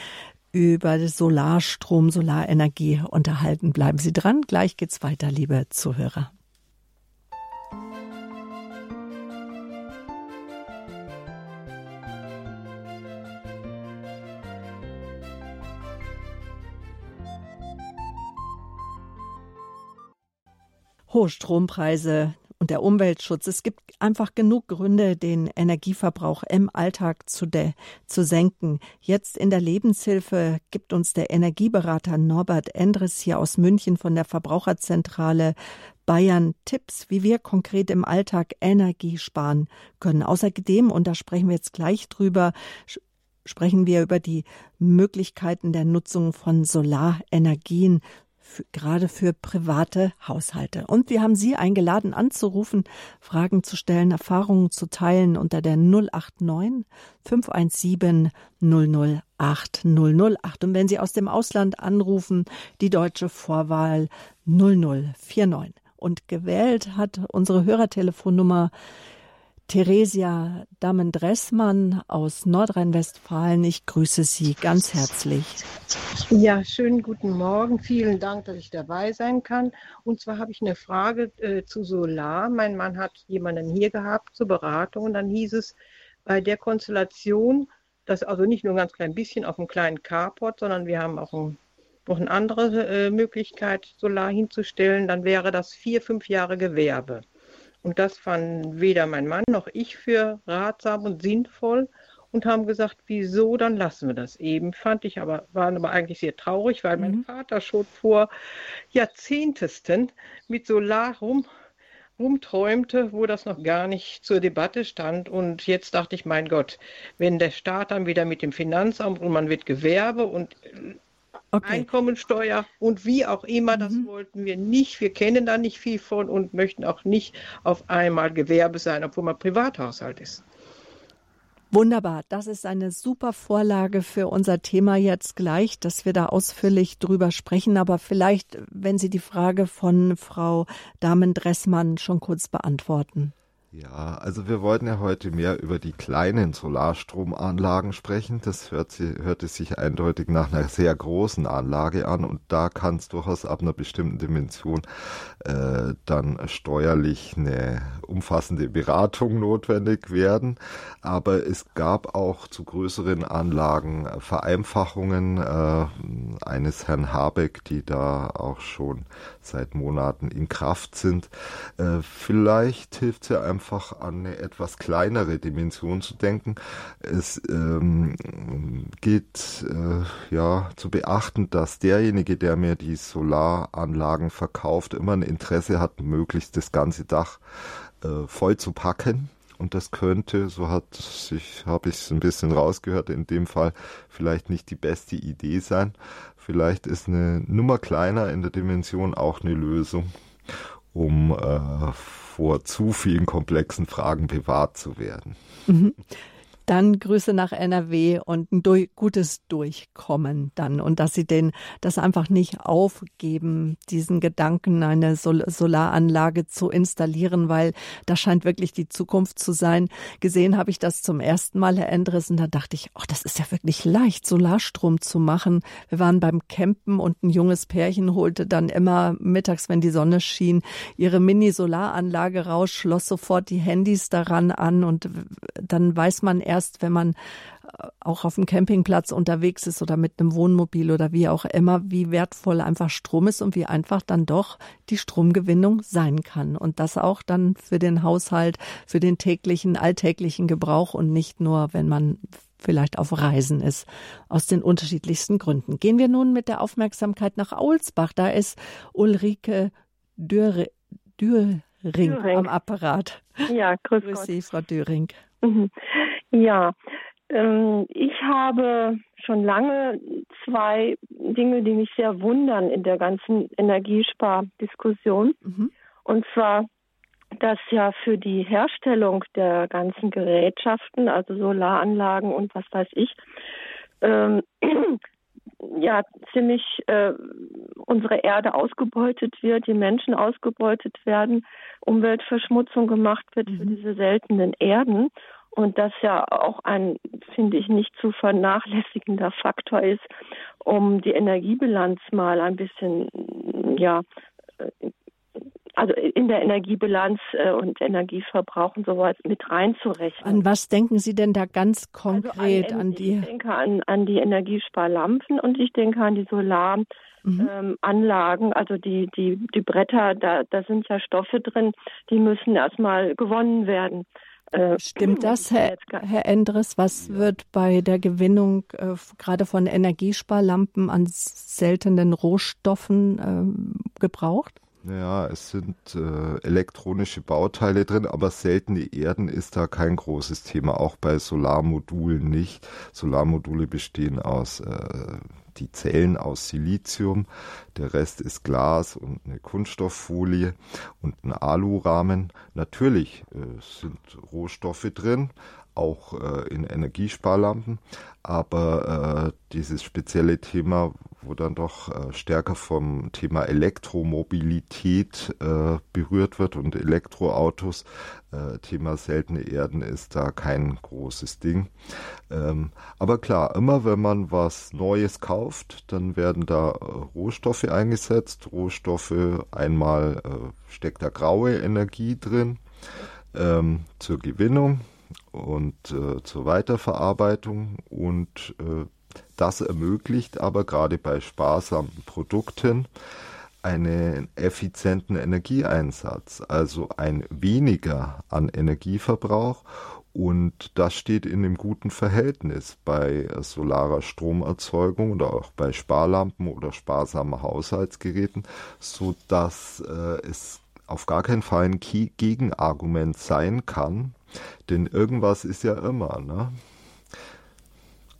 über Solarstrom, Solarenergie unterhalten. Bleiben Sie dran, gleich geht's weiter, liebe Zuhörer. Hohe Strompreise und der Umweltschutz. Es gibt einfach genug Gründe, den Energieverbrauch im Alltag zu, de, zu senken. Jetzt in der Lebenshilfe gibt uns der Energieberater Norbert Endres hier aus München von der Verbraucherzentrale Bayern Tipps, wie wir konkret im Alltag Energie sparen können. Außerdem, und da sprechen wir jetzt gleich drüber, sprechen wir über die Möglichkeiten der Nutzung von Solarenergien gerade für private Haushalte. Und wir haben Sie eingeladen, anzurufen, Fragen zu stellen, Erfahrungen zu teilen unter der 089 517 008 008. Und wenn Sie aus dem Ausland anrufen, die deutsche Vorwahl 0049. Und gewählt hat unsere Hörertelefonnummer Theresia Damen-Dressmann aus Nordrhein-Westfalen. Ich grüße Sie ganz herzlich. Ja, schönen guten Morgen. Vielen Dank, dass ich dabei sein kann. Und zwar habe ich eine Frage äh, zu Solar. Mein Mann hat jemanden hier gehabt zur Beratung und dann hieß es bei der Konstellation, dass also nicht nur ein ganz klein bisschen auf einem kleinen Carport, sondern wir haben auch ein, noch eine andere äh, Möglichkeit, Solar hinzustellen, dann wäre das vier, fünf Jahre Gewerbe. Und das fanden weder mein Mann noch ich für ratsam und sinnvoll und haben gesagt, wieso, dann lassen wir das eben. Fand ich aber, waren aber eigentlich sehr traurig, weil mhm. mein Vater schon vor Jahrzehntesten mit Solar rum, rumträumte, wo das noch gar nicht zur Debatte stand. Und jetzt dachte ich, mein Gott, wenn der Staat dann wieder mit dem Finanzamt und man wird Gewerbe und Okay. Einkommensteuer und wie auch immer, das mhm. wollten wir nicht. Wir kennen da nicht viel von und möchten auch nicht auf einmal Gewerbe sein, obwohl man Privathaushalt ist. Wunderbar, das ist eine super Vorlage für unser Thema jetzt gleich, dass wir da ausführlich drüber sprechen. Aber vielleicht, wenn Sie die Frage von Frau Damen-Dressmann schon kurz beantworten. Ja, also wir wollten ja heute mehr über die kleinen Solarstromanlagen sprechen. Das hört, sie, hörte sich eindeutig nach einer sehr großen Anlage an und da kann es durchaus ab einer bestimmten Dimension äh, dann steuerlich eine umfassende Beratung notwendig werden. Aber es gab auch zu größeren Anlagen Vereinfachungen äh, eines Herrn Habeck, die da auch schon seit Monaten in Kraft sind. Äh, vielleicht hilft es ja einfach an eine etwas kleinere Dimension zu denken. Es ähm, geht äh, ja zu beachten, dass derjenige, der mir die Solaranlagen verkauft, immer ein Interesse hat, möglichst das ganze Dach äh, voll zu packen. Und das könnte, so hat sich, habe ich es ein bisschen rausgehört, in dem Fall vielleicht nicht die beste Idee sein. Vielleicht ist eine Nummer kleiner in der Dimension auch eine Lösung, um äh, vor zu vielen komplexen Fragen bewahrt zu werden. Mhm. Dann Grüße nach NRW und ein durch, gutes Durchkommen dann und dass Sie den das einfach nicht aufgeben, diesen Gedanken eine Sol Solaranlage zu installieren, weil das scheint wirklich die Zukunft zu sein. Gesehen habe ich das zum ersten Mal, Herr Endres, und da dachte ich, oh, das ist ja wirklich leicht, Solarstrom zu machen. Wir waren beim Campen und ein junges Pärchen holte dann immer mittags, wenn die Sonne schien, ihre Mini-Solaranlage raus, schloss sofort die Handys daran an und dann weiß man erst, wenn man äh, auch auf dem Campingplatz unterwegs ist oder mit einem Wohnmobil oder wie auch immer, wie wertvoll einfach Strom ist und wie einfach dann doch die Stromgewinnung sein kann. Und das auch dann für den Haushalt, für den täglichen, alltäglichen Gebrauch und nicht nur, wenn man vielleicht auf Reisen ist, aus den unterschiedlichsten Gründen. Gehen wir nun mit der Aufmerksamkeit nach Aulsbach. Da ist Ulrike Dürre, Dürring, Dürring. am Apparat. Ja, grüß, grüß Sie, Frau Döring. Mhm. Ja, ähm, ich habe schon lange zwei Dinge, die mich sehr wundern in der ganzen Energiespardiskussion. Mhm. Und zwar, dass ja für die Herstellung der ganzen Gerätschaften, also Solaranlagen und was weiß ich, ähm, ja ziemlich äh, unsere Erde ausgebeutet wird, die Menschen ausgebeutet werden, Umweltverschmutzung gemacht wird mhm. für diese seltenen Erden und das ja auch ein, finde ich, nicht zu vernachlässigender Faktor ist, um die Energiebilanz mal ein bisschen, ja, äh, also in der Energiebilanz äh, und Energieverbrauch und sowas mit reinzurechnen. An was denken Sie denn da ganz konkret also an, an, die? Ich denke an, an die Energiesparlampen und ich denke an die Solaranlagen, mhm. ähm, also die, die, die Bretter, da, da sind ja Stoffe drin, die müssen erstmal gewonnen werden. Äh, Stimmt das, Herr, Herr Endres? Was wird bei der Gewinnung äh, gerade von Energiesparlampen an seltenen Rohstoffen äh, gebraucht? Ja, es sind äh, elektronische Bauteile drin, aber seltene Erden ist da kein großes Thema, auch bei Solarmodulen nicht. Solarmodule bestehen aus äh, die Zellen aus Silizium, der Rest ist Glas und eine Kunststofffolie und ein Alurahmen. Natürlich äh, sind Rohstoffe drin, auch äh, in Energiesparlampen, aber äh, dieses spezielle Thema, wo dann doch äh, stärker vom Thema Elektromobilität äh, berührt wird und Elektroautos, äh, Thema seltene Erden ist da kein großes Ding. Ähm, aber klar, immer wenn man was Neues kauft, dann werden da äh, Rohstoffe eingesetzt. Rohstoffe, einmal steckt da graue Energie drin ähm, zur Gewinnung und äh, zur Weiterverarbeitung und äh, das ermöglicht aber gerade bei sparsamen Produkten einen effizienten Energieeinsatz, also ein weniger an Energieverbrauch. Und das steht in einem guten Verhältnis bei solarer Stromerzeugung oder auch bei Sparlampen oder sparsamen Haushaltsgeräten, so dass äh, es auf gar keinen Fall ein Gegenargument sein kann, denn irgendwas ist ja immer, ne?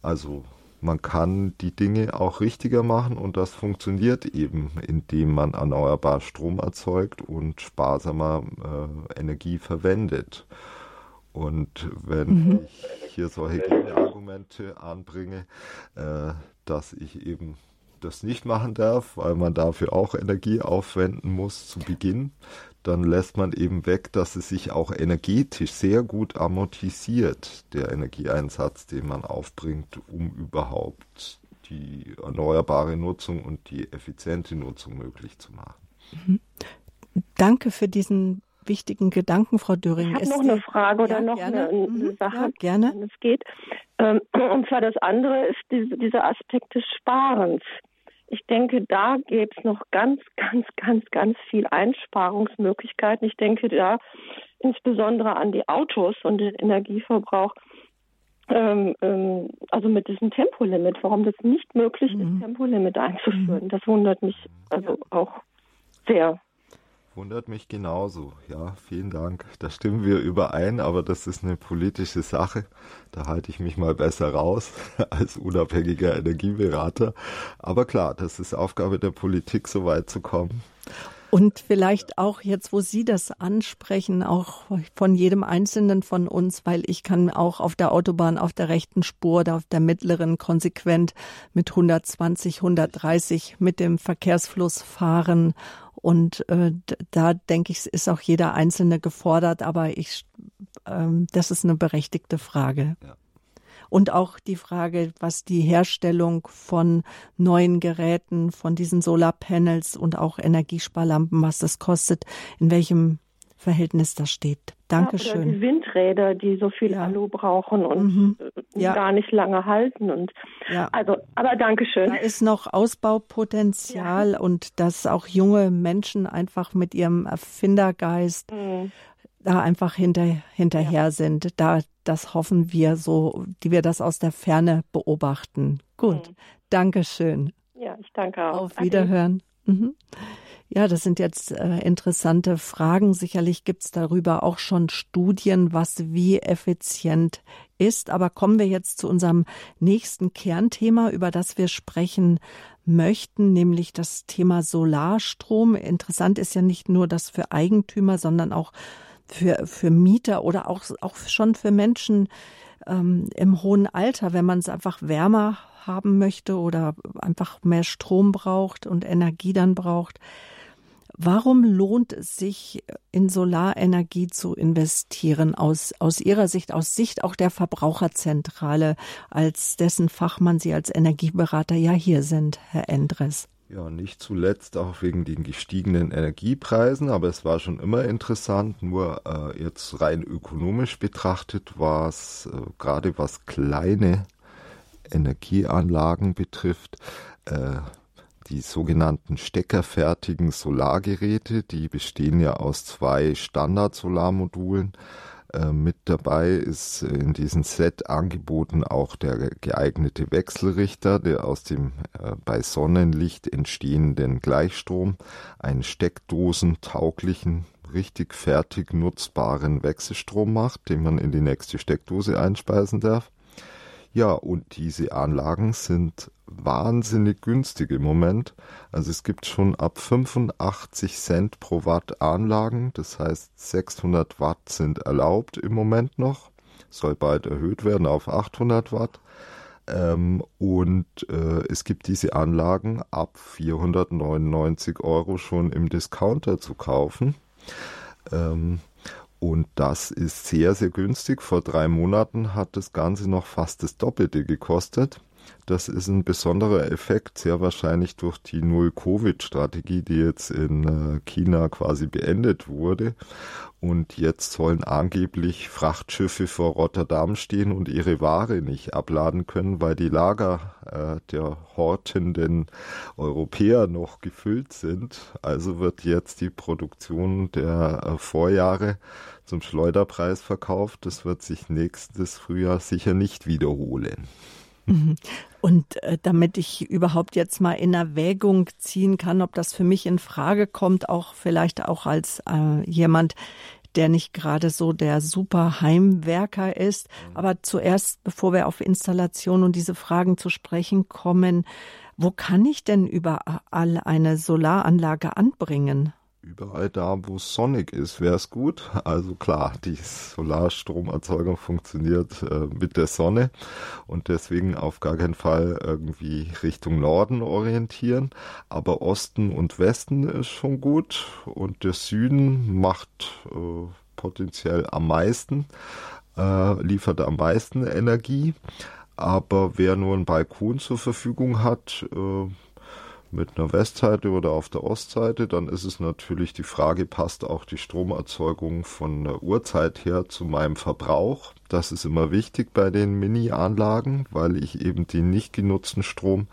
Also man kann die Dinge auch richtiger machen und das funktioniert eben, indem man erneuerbar Strom erzeugt und sparsamer äh, Energie verwendet. Und wenn mhm. ich hier solche Gegenargumente anbringe, äh, dass ich eben das nicht machen darf, weil man dafür auch Energie aufwenden muss zu Beginn, dann lässt man eben weg, dass es sich auch energetisch sehr gut amortisiert, der Energieeinsatz, den man aufbringt, um überhaupt die erneuerbare Nutzung und die effiziente Nutzung möglich zu machen. Mhm. Danke für diesen wichtigen Gedanken, Frau Döring. Ich habe noch eine Frage oder ja, noch gerne. eine, eine mhm. Sache, ja, gerne. wenn es geht. Ähm, und zwar das andere ist diese, dieser Aspekt des Sparens. Ich denke, da gäbe es noch ganz, ganz, ganz, ganz viel Einsparungsmöglichkeiten. Ich denke da insbesondere an die Autos und den Energieverbrauch. Ähm, ähm, also mit diesem Tempolimit, warum das nicht möglich mhm. ist, Tempolimit einzuführen. Mhm. Das wundert mich also auch sehr. Wundert mich genauso. Ja, vielen Dank. Da stimmen wir überein, aber das ist eine politische Sache. Da halte ich mich mal besser raus als unabhängiger Energieberater. Aber klar, das ist Aufgabe der Politik, so weit zu kommen. Und vielleicht auch jetzt, wo Sie das ansprechen, auch von jedem Einzelnen von uns, weil ich kann auch auf der Autobahn auf der rechten Spur oder auf der mittleren konsequent mit 120, 130 mit dem Verkehrsfluss fahren und äh, da denke ich, ist auch jeder Einzelne gefordert, aber ich, ähm, das ist eine berechtigte Frage. Ja. Und auch die Frage, was die Herstellung von neuen Geräten, von diesen Solarpanels und auch Energiesparlampen, was das kostet, in welchem Verhältnis das steht. Dankeschön. Ja, die Windräder, die so viel ja. Alu brauchen und mhm. Ja. gar nicht lange halten und ja. also, aber Dankeschön. Da ist noch Ausbaupotenzial und dass auch junge Menschen einfach mit ihrem Erfindergeist mhm. Da einfach hinter, hinterher sind. Da, das hoffen wir so, die wir das aus der Ferne beobachten. Gut. Mhm. Dankeschön. Ja, ich danke auch. Auf Wiederhören. Mhm. Ja, das sind jetzt äh, interessante Fragen. Sicherlich gibt's darüber auch schon Studien, was wie effizient ist. Aber kommen wir jetzt zu unserem nächsten Kernthema, über das wir sprechen möchten, nämlich das Thema Solarstrom. Interessant ist ja nicht nur das für Eigentümer, sondern auch für, für Mieter oder auch, auch schon für Menschen ähm, im hohen Alter, wenn man es einfach wärmer haben möchte oder einfach mehr Strom braucht und Energie dann braucht. Warum lohnt es sich, in Solarenergie zu investieren aus, aus Ihrer Sicht, aus Sicht auch der Verbraucherzentrale, als dessen Fachmann Sie als Energieberater ja hier sind, Herr Endres? Ja, nicht zuletzt auch wegen den gestiegenen Energiepreisen, aber es war schon immer interessant. Nur äh, jetzt rein ökonomisch betrachtet war es äh, gerade was kleine Energieanlagen betrifft, äh, die sogenannten steckerfertigen Solargeräte, die bestehen ja aus zwei Standard-Solarmodulen. Äh, mit dabei ist in diesem Set angeboten auch der geeignete Wechselrichter, der aus dem äh, bei Sonnenlicht entstehenden Gleichstrom einen steckdosentauglichen, richtig fertig nutzbaren Wechselstrom macht, den man in die nächste Steckdose einspeisen darf. Ja, und diese Anlagen sind wahnsinnig günstig im Moment. Also es gibt schon ab 85 Cent pro Watt Anlagen. Das heißt 600 Watt sind erlaubt im Moment noch. Soll bald erhöht werden auf 800 Watt. Ähm, und äh, es gibt diese Anlagen ab 499 Euro schon im Discounter zu kaufen. Ähm, und das ist sehr, sehr günstig. Vor drei Monaten hat das Ganze noch fast das Doppelte gekostet. Das ist ein besonderer Effekt, sehr wahrscheinlich durch die Null-Covid-Strategie, die jetzt in äh, China quasi beendet wurde. Und jetzt sollen angeblich Frachtschiffe vor Rotterdam stehen und ihre Ware nicht abladen können, weil die Lager äh, der hortenden Europäer noch gefüllt sind. Also wird jetzt die Produktion der äh, Vorjahre zum Schleuderpreis verkauft. Das wird sich nächstes Frühjahr sicher nicht wiederholen. Mhm. Und äh, damit ich überhaupt jetzt mal in Erwägung ziehen kann, ob das für mich in Frage kommt, auch vielleicht auch als äh, jemand, der nicht gerade so der super Heimwerker ist. Mhm. Aber zuerst, bevor wir auf Installation und diese Fragen zu sprechen kommen, wo kann ich denn überall eine Solaranlage anbringen? Überall da, wo sonnig ist, wäre es gut. Also klar, die Solarstromerzeugung funktioniert äh, mit der Sonne und deswegen auf gar keinen Fall irgendwie Richtung Norden orientieren. Aber Osten und Westen ist schon gut und der Süden macht äh, potenziell am meisten, äh, liefert am meisten Energie. Aber wer nur einen Balkon zur Verfügung hat, äh, mit einer Westseite oder auf der Ostseite, dann ist es natürlich die Frage, passt auch die Stromerzeugung von der Uhrzeit her zu meinem Verbrauch. Das ist immer wichtig bei den Mini-Anlagen, weil ich eben den nicht genutzten Strom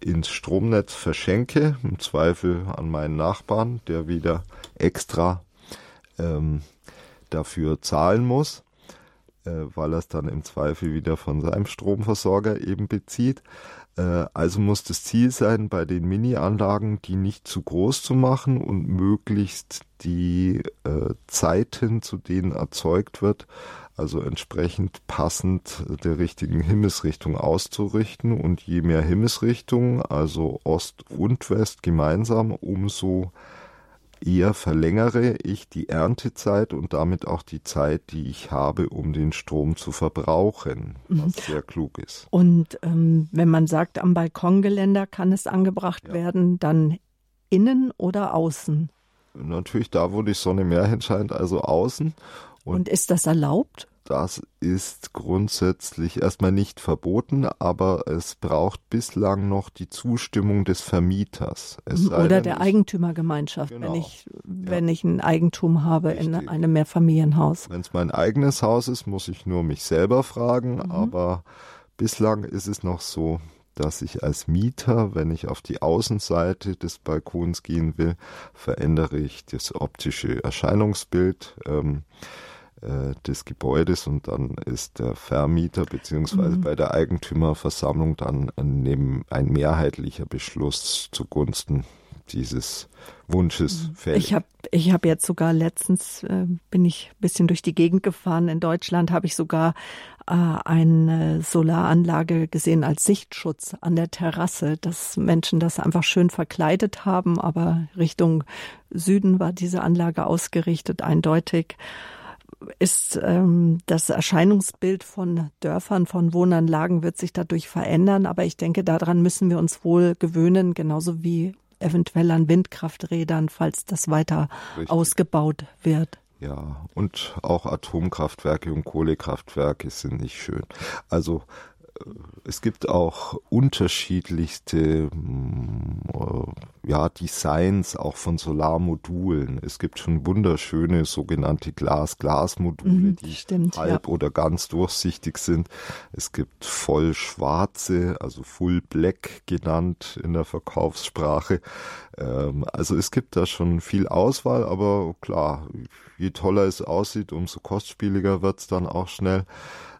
ins Stromnetz verschenke, im Zweifel an meinen Nachbarn, der wieder extra ähm, dafür zahlen muss, äh, weil er es dann im Zweifel wieder von seinem Stromversorger eben bezieht. Äh, also muss das Ziel sein, bei den Mini-Anlagen die nicht zu groß zu machen und möglichst die äh, Zeiten, zu denen erzeugt wird, also entsprechend passend der richtigen Himmelsrichtung auszurichten. Und je mehr Himmelsrichtung, also Ost und West gemeinsam, umso eher verlängere ich die Erntezeit und damit auch die Zeit, die ich habe, um den Strom zu verbrauchen, was mhm. sehr klug ist. Und ähm, wenn man sagt, am Balkongeländer kann es angebracht ja. werden, dann innen oder außen? Natürlich da, wo die Sonne mehr hinscheint, also außen. Und, und ist das erlaubt? Das ist grundsätzlich erstmal nicht verboten, aber es braucht bislang noch die Zustimmung des Vermieters. Es Oder der Eigentümergemeinschaft, genau. wenn ich wenn ja. ich ein Eigentum habe Richtig. in einem Mehrfamilienhaus. Wenn es mein eigenes Haus ist, muss ich nur mich selber fragen, mhm. aber bislang ist es noch so, dass ich als Mieter, wenn ich auf die Außenseite des Balkons gehen will, verändere ich das optische Erscheinungsbild. Ähm, äh, des Gebäudes und dann ist der Vermieter beziehungsweise mhm. bei der Eigentümerversammlung dann ein, ein mehrheitlicher Beschluss zugunsten dieses Wunsches mhm. fällig. Ich habe ich hab jetzt sogar letztens, äh, bin ich ein bisschen durch die Gegend gefahren. In Deutschland habe ich sogar äh, eine Solaranlage gesehen als Sichtschutz an der Terrasse, dass Menschen das einfach schön verkleidet haben, aber Richtung Süden war diese Anlage ausgerichtet, eindeutig ist ähm, das Erscheinungsbild von Dörfern, von Wohnanlagen wird sich dadurch verändern. Aber ich denke, daran müssen wir uns wohl gewöhnen, genauso wie eventuell an Windkrafträdern, falls das weiter Richtig. ausgebaut wird. Ja, und auch Atomkraftwerke und Kohlekraftwerke sind nicht schön. Also es gibt auch unterschiedlichste mm, äh, ja, Designs auch von Solarmodulen. Es gibt schon wunderschöne sogenannte Glas-Glas-Module, mhm, die stimmt, halb ja. oder ganz durchsichtig sind. Es gibt voll schwarze, also Full Black genannt in der Verkaufssprache. Ähm, also es gibt da schon viel Auswahl, aber klar, je toller es aussieht, umso kostspieliger wird es dann auch schnell.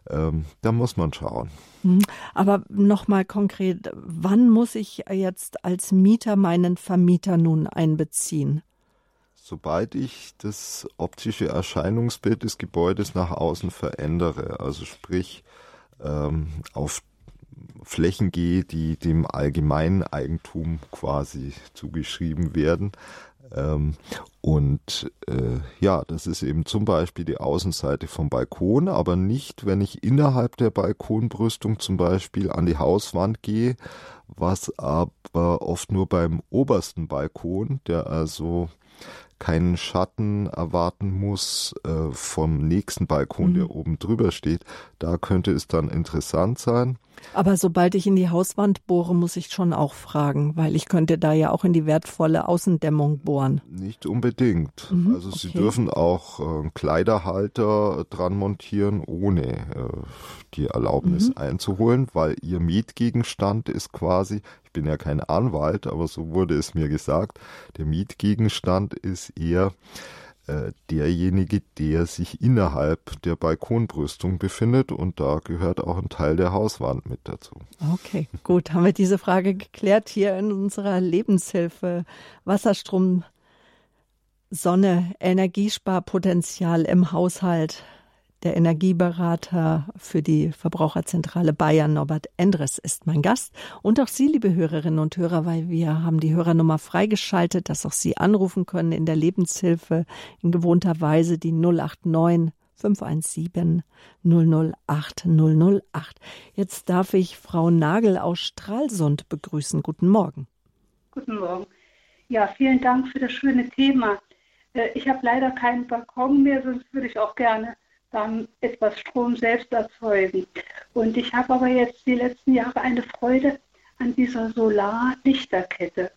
Ähm, da muss man schauen. Mhm. Aber nochmal konkret, wann muss ich jetzt als Mieter meinen Vermieter nun einbeziehen? Sobald ich das optische Erscheinungsbild des Gebäudes nach außen verändere, also sprich ähm, auf Flächen gehe, die dem allgemeinen Eigentum quasi zugeschrieben werden, ähm, und äh, ja, das ist eben zum Beispiel die Außenseite vom Balkon, aber nicht, wenn ich innerhalb der Balkonbrüstung zum Beispiel an die Hauswand gehe, was aber oft nur beim obersten Balkon, der also keinen Schatten erwarten muss äh, vom nächsten Balkon, mhm. der oben drüber steht. Da könnte es dann interessant sein. Aber sobald ich in die Hauswand bohre, muss ich schon auch fragen, weil ich könnte da ja auch in die wertvolle Außendämmung bohren. Nicht unbedingt. Mhm, also Sie dürfen auch äh, Kleiderhalter dran montieren, ohne äh, die Erlaubnis mhm. einzuholen, weil Ihr Mietgegenstand ist quasi, bin ja kein Anwalt, aber so wurde es mir gesagt, der Mietgegenstand ist eher äh, derjenige, der sich innerhalb der Balkonbrüstung befindet und da gehört auch ein Teil der Hauswand mit dazu. Okay, gut, haben wir diese Frage geklärt hier in unserer Lebenshilfe. Wasserstrom Sonne Energiesparpotenzial im Haushalt Der Energieberater für die Verbraucherzentrale Bayern, Norbert Endres, ist mein Gast. Und auch Sie, liebe Hörerinnen und Hörer, weil wir haben die Hörernummer freigeschaltet, dass auch Sie anrufen können in der Lebenshilfe in gewohnter Weise die 089 517 008 008. Jetzt darf ich Frau Nagel aus Stralsund begrüßen. Guten Morgen. Guten Morgen. Ja, vielen Dank für das schöne Thema. Äh, ich habe leider keinen Balkon mehr, sonst würde ich auch gerne dann etwas Strom selbst erzeugen. Und ich habe aber jetzt die letzten Jahre eine Freude an dieser Solarlichterkette.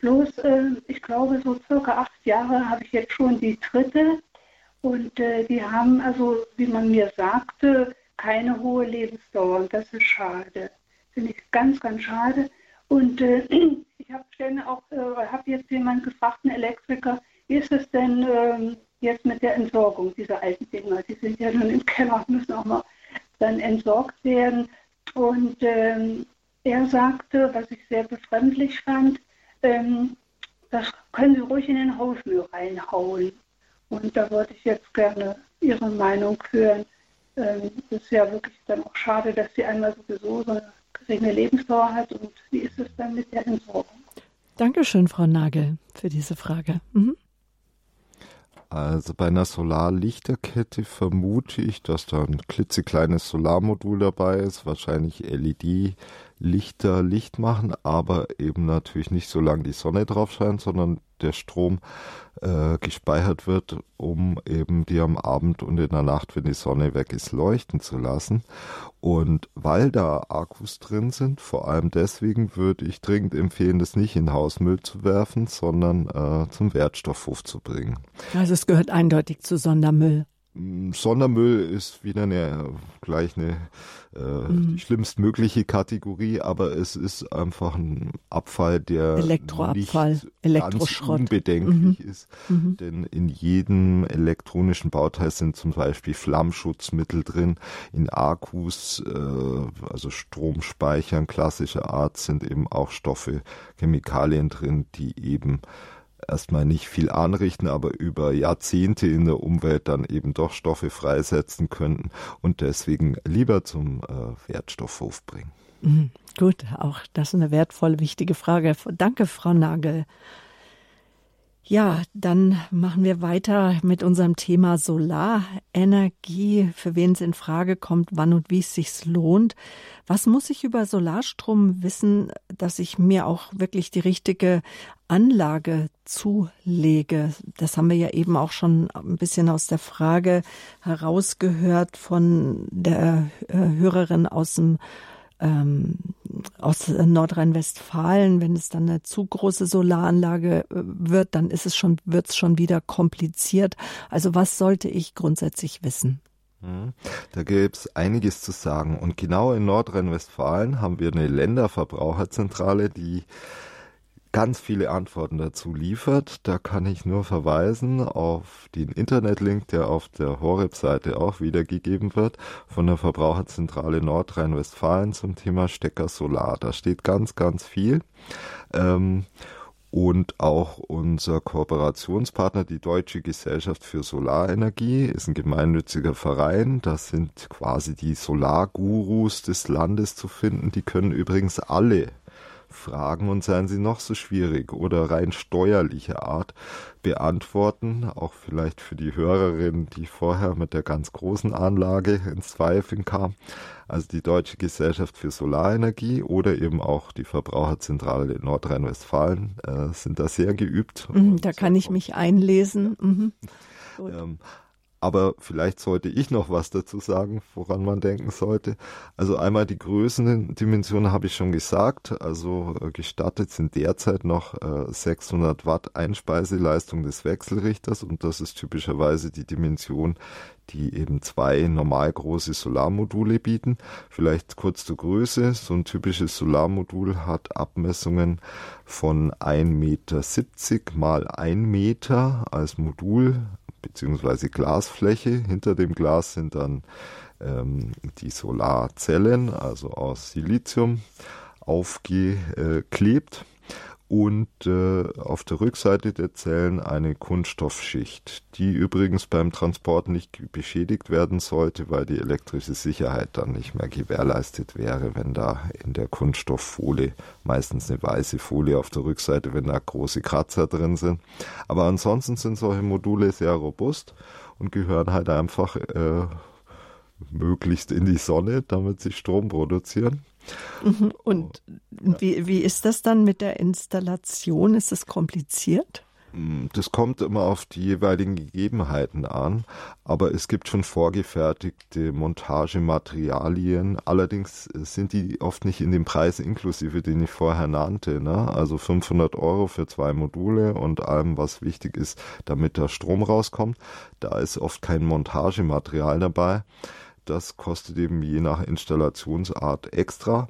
Bloß, äh, ich glaube, so circa acht Jahre habe ich jetzt schon die dritte. Und äh, die haben also, wie man mir sagte, keine hohe Lebensdauer. Und das ist schade. Finde ich ganz, ganz schade. Und äh, ich habe äh, habe jetzt jemanden gefragt, einen Elektriker, wie ist es denn ähm, jetzt mit der Entsorgung dieser alten Dinger? Die sind ja nun im Keller, müssen auch mal dann entsorgt werden. Und ähm, er sagte, was ich sehr befremdlich fand, ähm, das können Sie ruhig in den Hausmüll reinhauen. Und da würde ich jetzt gerne Ihre Meinung hören. Ähm, ist ja wirklich dann auch schade, dass sie einmal sowieso so eine geringe Lebensdauer hat. Und wie ist es dann mit der Entsorgung? Dankeschön, Frau Nagel, für diese Frage. Mhm. Also bei einer Solarlichterkette vermute ich, dass da ein klitzekleines Solarmodul dabei ist, wahrscheinlich LED-Lichter Licht machen, aber eben natürlich nicht solange die Sonne drauf scheint, sondern der Strom äh, gespeichert wird, um eben die am Abend und in der Nacht, wenn die Sonne weg ist, leuchten zu lassen. Und weil da Akkus drin sind, vor allem deswegen würde ich dringend empfehlen, das nicht in Hausmüll zu werfen, sondern äh, zum Wertstoffhof zu bringen. Also es gehört eindeutig zu Sondermüll. Sondermüll ist wieder eine gleich eine äh, mhm. schlimmstmögliche Kategorie, aber es ist einfach ein Abfall, der Elektroabfall, nicht Elektroschrott. ganz unbedenklich mhm. ist. Mhm. Denn in jedem elektronischen Bauteil sind zum Beispiel Flammschutzmittel drin. In Akkus, äh, also Stromspeichern klassischer Art, sind eben auch Stoffe, Chemikalien drin, die eben erstmal nicht viel anrichten, aber über Jahrzehnte in der Umwelt dann eben doch Stoffe freisetzen könnten und deswegen lieber zum äh, Wertstoffhof bringen. Mhm, gut, auch das ist eine wertvolle, wichtige Frage. Danke, Frau Nagel. Ja, dann machen wir weiter mit unserem Thema Solarenergie, für wen es in Frage kommt, wann und wie es sich lohnt. Was muss ich über Solarstrom wissen, dass ich mir auch wirklich die richtige Anlage zulege? Das haben wir ja eben auch schon ein bisschen aus der Frage herausgehört von der äh, Hörerin aus dem ähm, aus Nordrhein-Westfalen, wenn es dann eine zu große Solaranlage äh, wird, dann ist es schon, wird es schon wieder kompliziert. Also was sollte ich grundsätzlich wissen? Mhm. Da gäbe es einiges zu sagen. Und genau in Nordrhein-Westfalen haben wir eine Länderverbraucherzentrale, die ganz viele Antworten dazu liefert. Da kann ich nur verweisen auf den Internetlink, der auf der Horeb-Seite auch wiedergegeben wird, von der Verbraucherzentrale Nordrhein-Westfalen zum Thema Stecker Solar. Da steht ganz, ganz viel. Ähm, und auch unser Kooperationspartner, die Deutsche Gesellschaft für Solarenergie, ist ein gemeinnütziger Verein. Da sind quasi die Solargurus des Landes zu finden. Die können übrigens alle Fragen und seien sie noch so schwierig oder rein steuerlicher Art beantworten, auch vielleicht für die Hörerin, die vorher mit der ganz großen Anlage ins Zweifeln kam, also die Deutsche Gesellschaft für Solarenergie oder eben auch die Verbraucherzentrale in Nordrhein-Westfalen äh, sind da sehr geübt. Mhm, da kann ich mich einlesen. Mhm. Ähm, aber vielleicht sollte ich noch was dazu sagen, woran man denken sollte. Also einmal die Größendimension habe ich schon gesagt. Also äh, gestattet sind derzeit noch 600 äh, Watt Einspeiseleistung des Wechselrichters und das ist typischerweise die Dimension, die eben zwei normal große Solarmodule bieten. Vielleicht kurz zur Größe. So ein typisches Solarmodul hat Abmessungen von 1,70 Meter mal 1 Meter als Modul beziehungsweise Glasfläche. Hinter dem Glas sind dann ähm, die Solarzellen, also aus Silizium, aufgeklebt. Und äh, auf der Rückseite der Zellen eine Kunststoffschicht, die übrigens beim Transport nicht beschädigt werden sollte, weil die elektrische Sicherheit dann nicht mehr gewährleistet wäre, wenn da in der Kunststofffolie, meistens eine weiße Folie auf der Rückseite, wenn da große Kratzer drin sind. Aber ansonsten sind solche Module sehr robust und gehören halt einfach äh, möglichst in die Sonne, damit sie Strom produzieren. Mhm. Und ja. wie, wie ist das dann mit der Installation? Ist es kompliziert? Mm, das kommt immer auf die jeweiligen Gegebenheiten an, aber es gibt schon vorgefertigte Montagematerialien. Allerdings sind die oft nicht in dem Preis inklusive, den ich vorher nannte. Ne? Also 500 Euro für zwei Module und allem, was wichtig ist, damit der Strom rauskommt. Da ist oft kein Montagematerial dabei. Das kostet eben je nach Installationsart extra.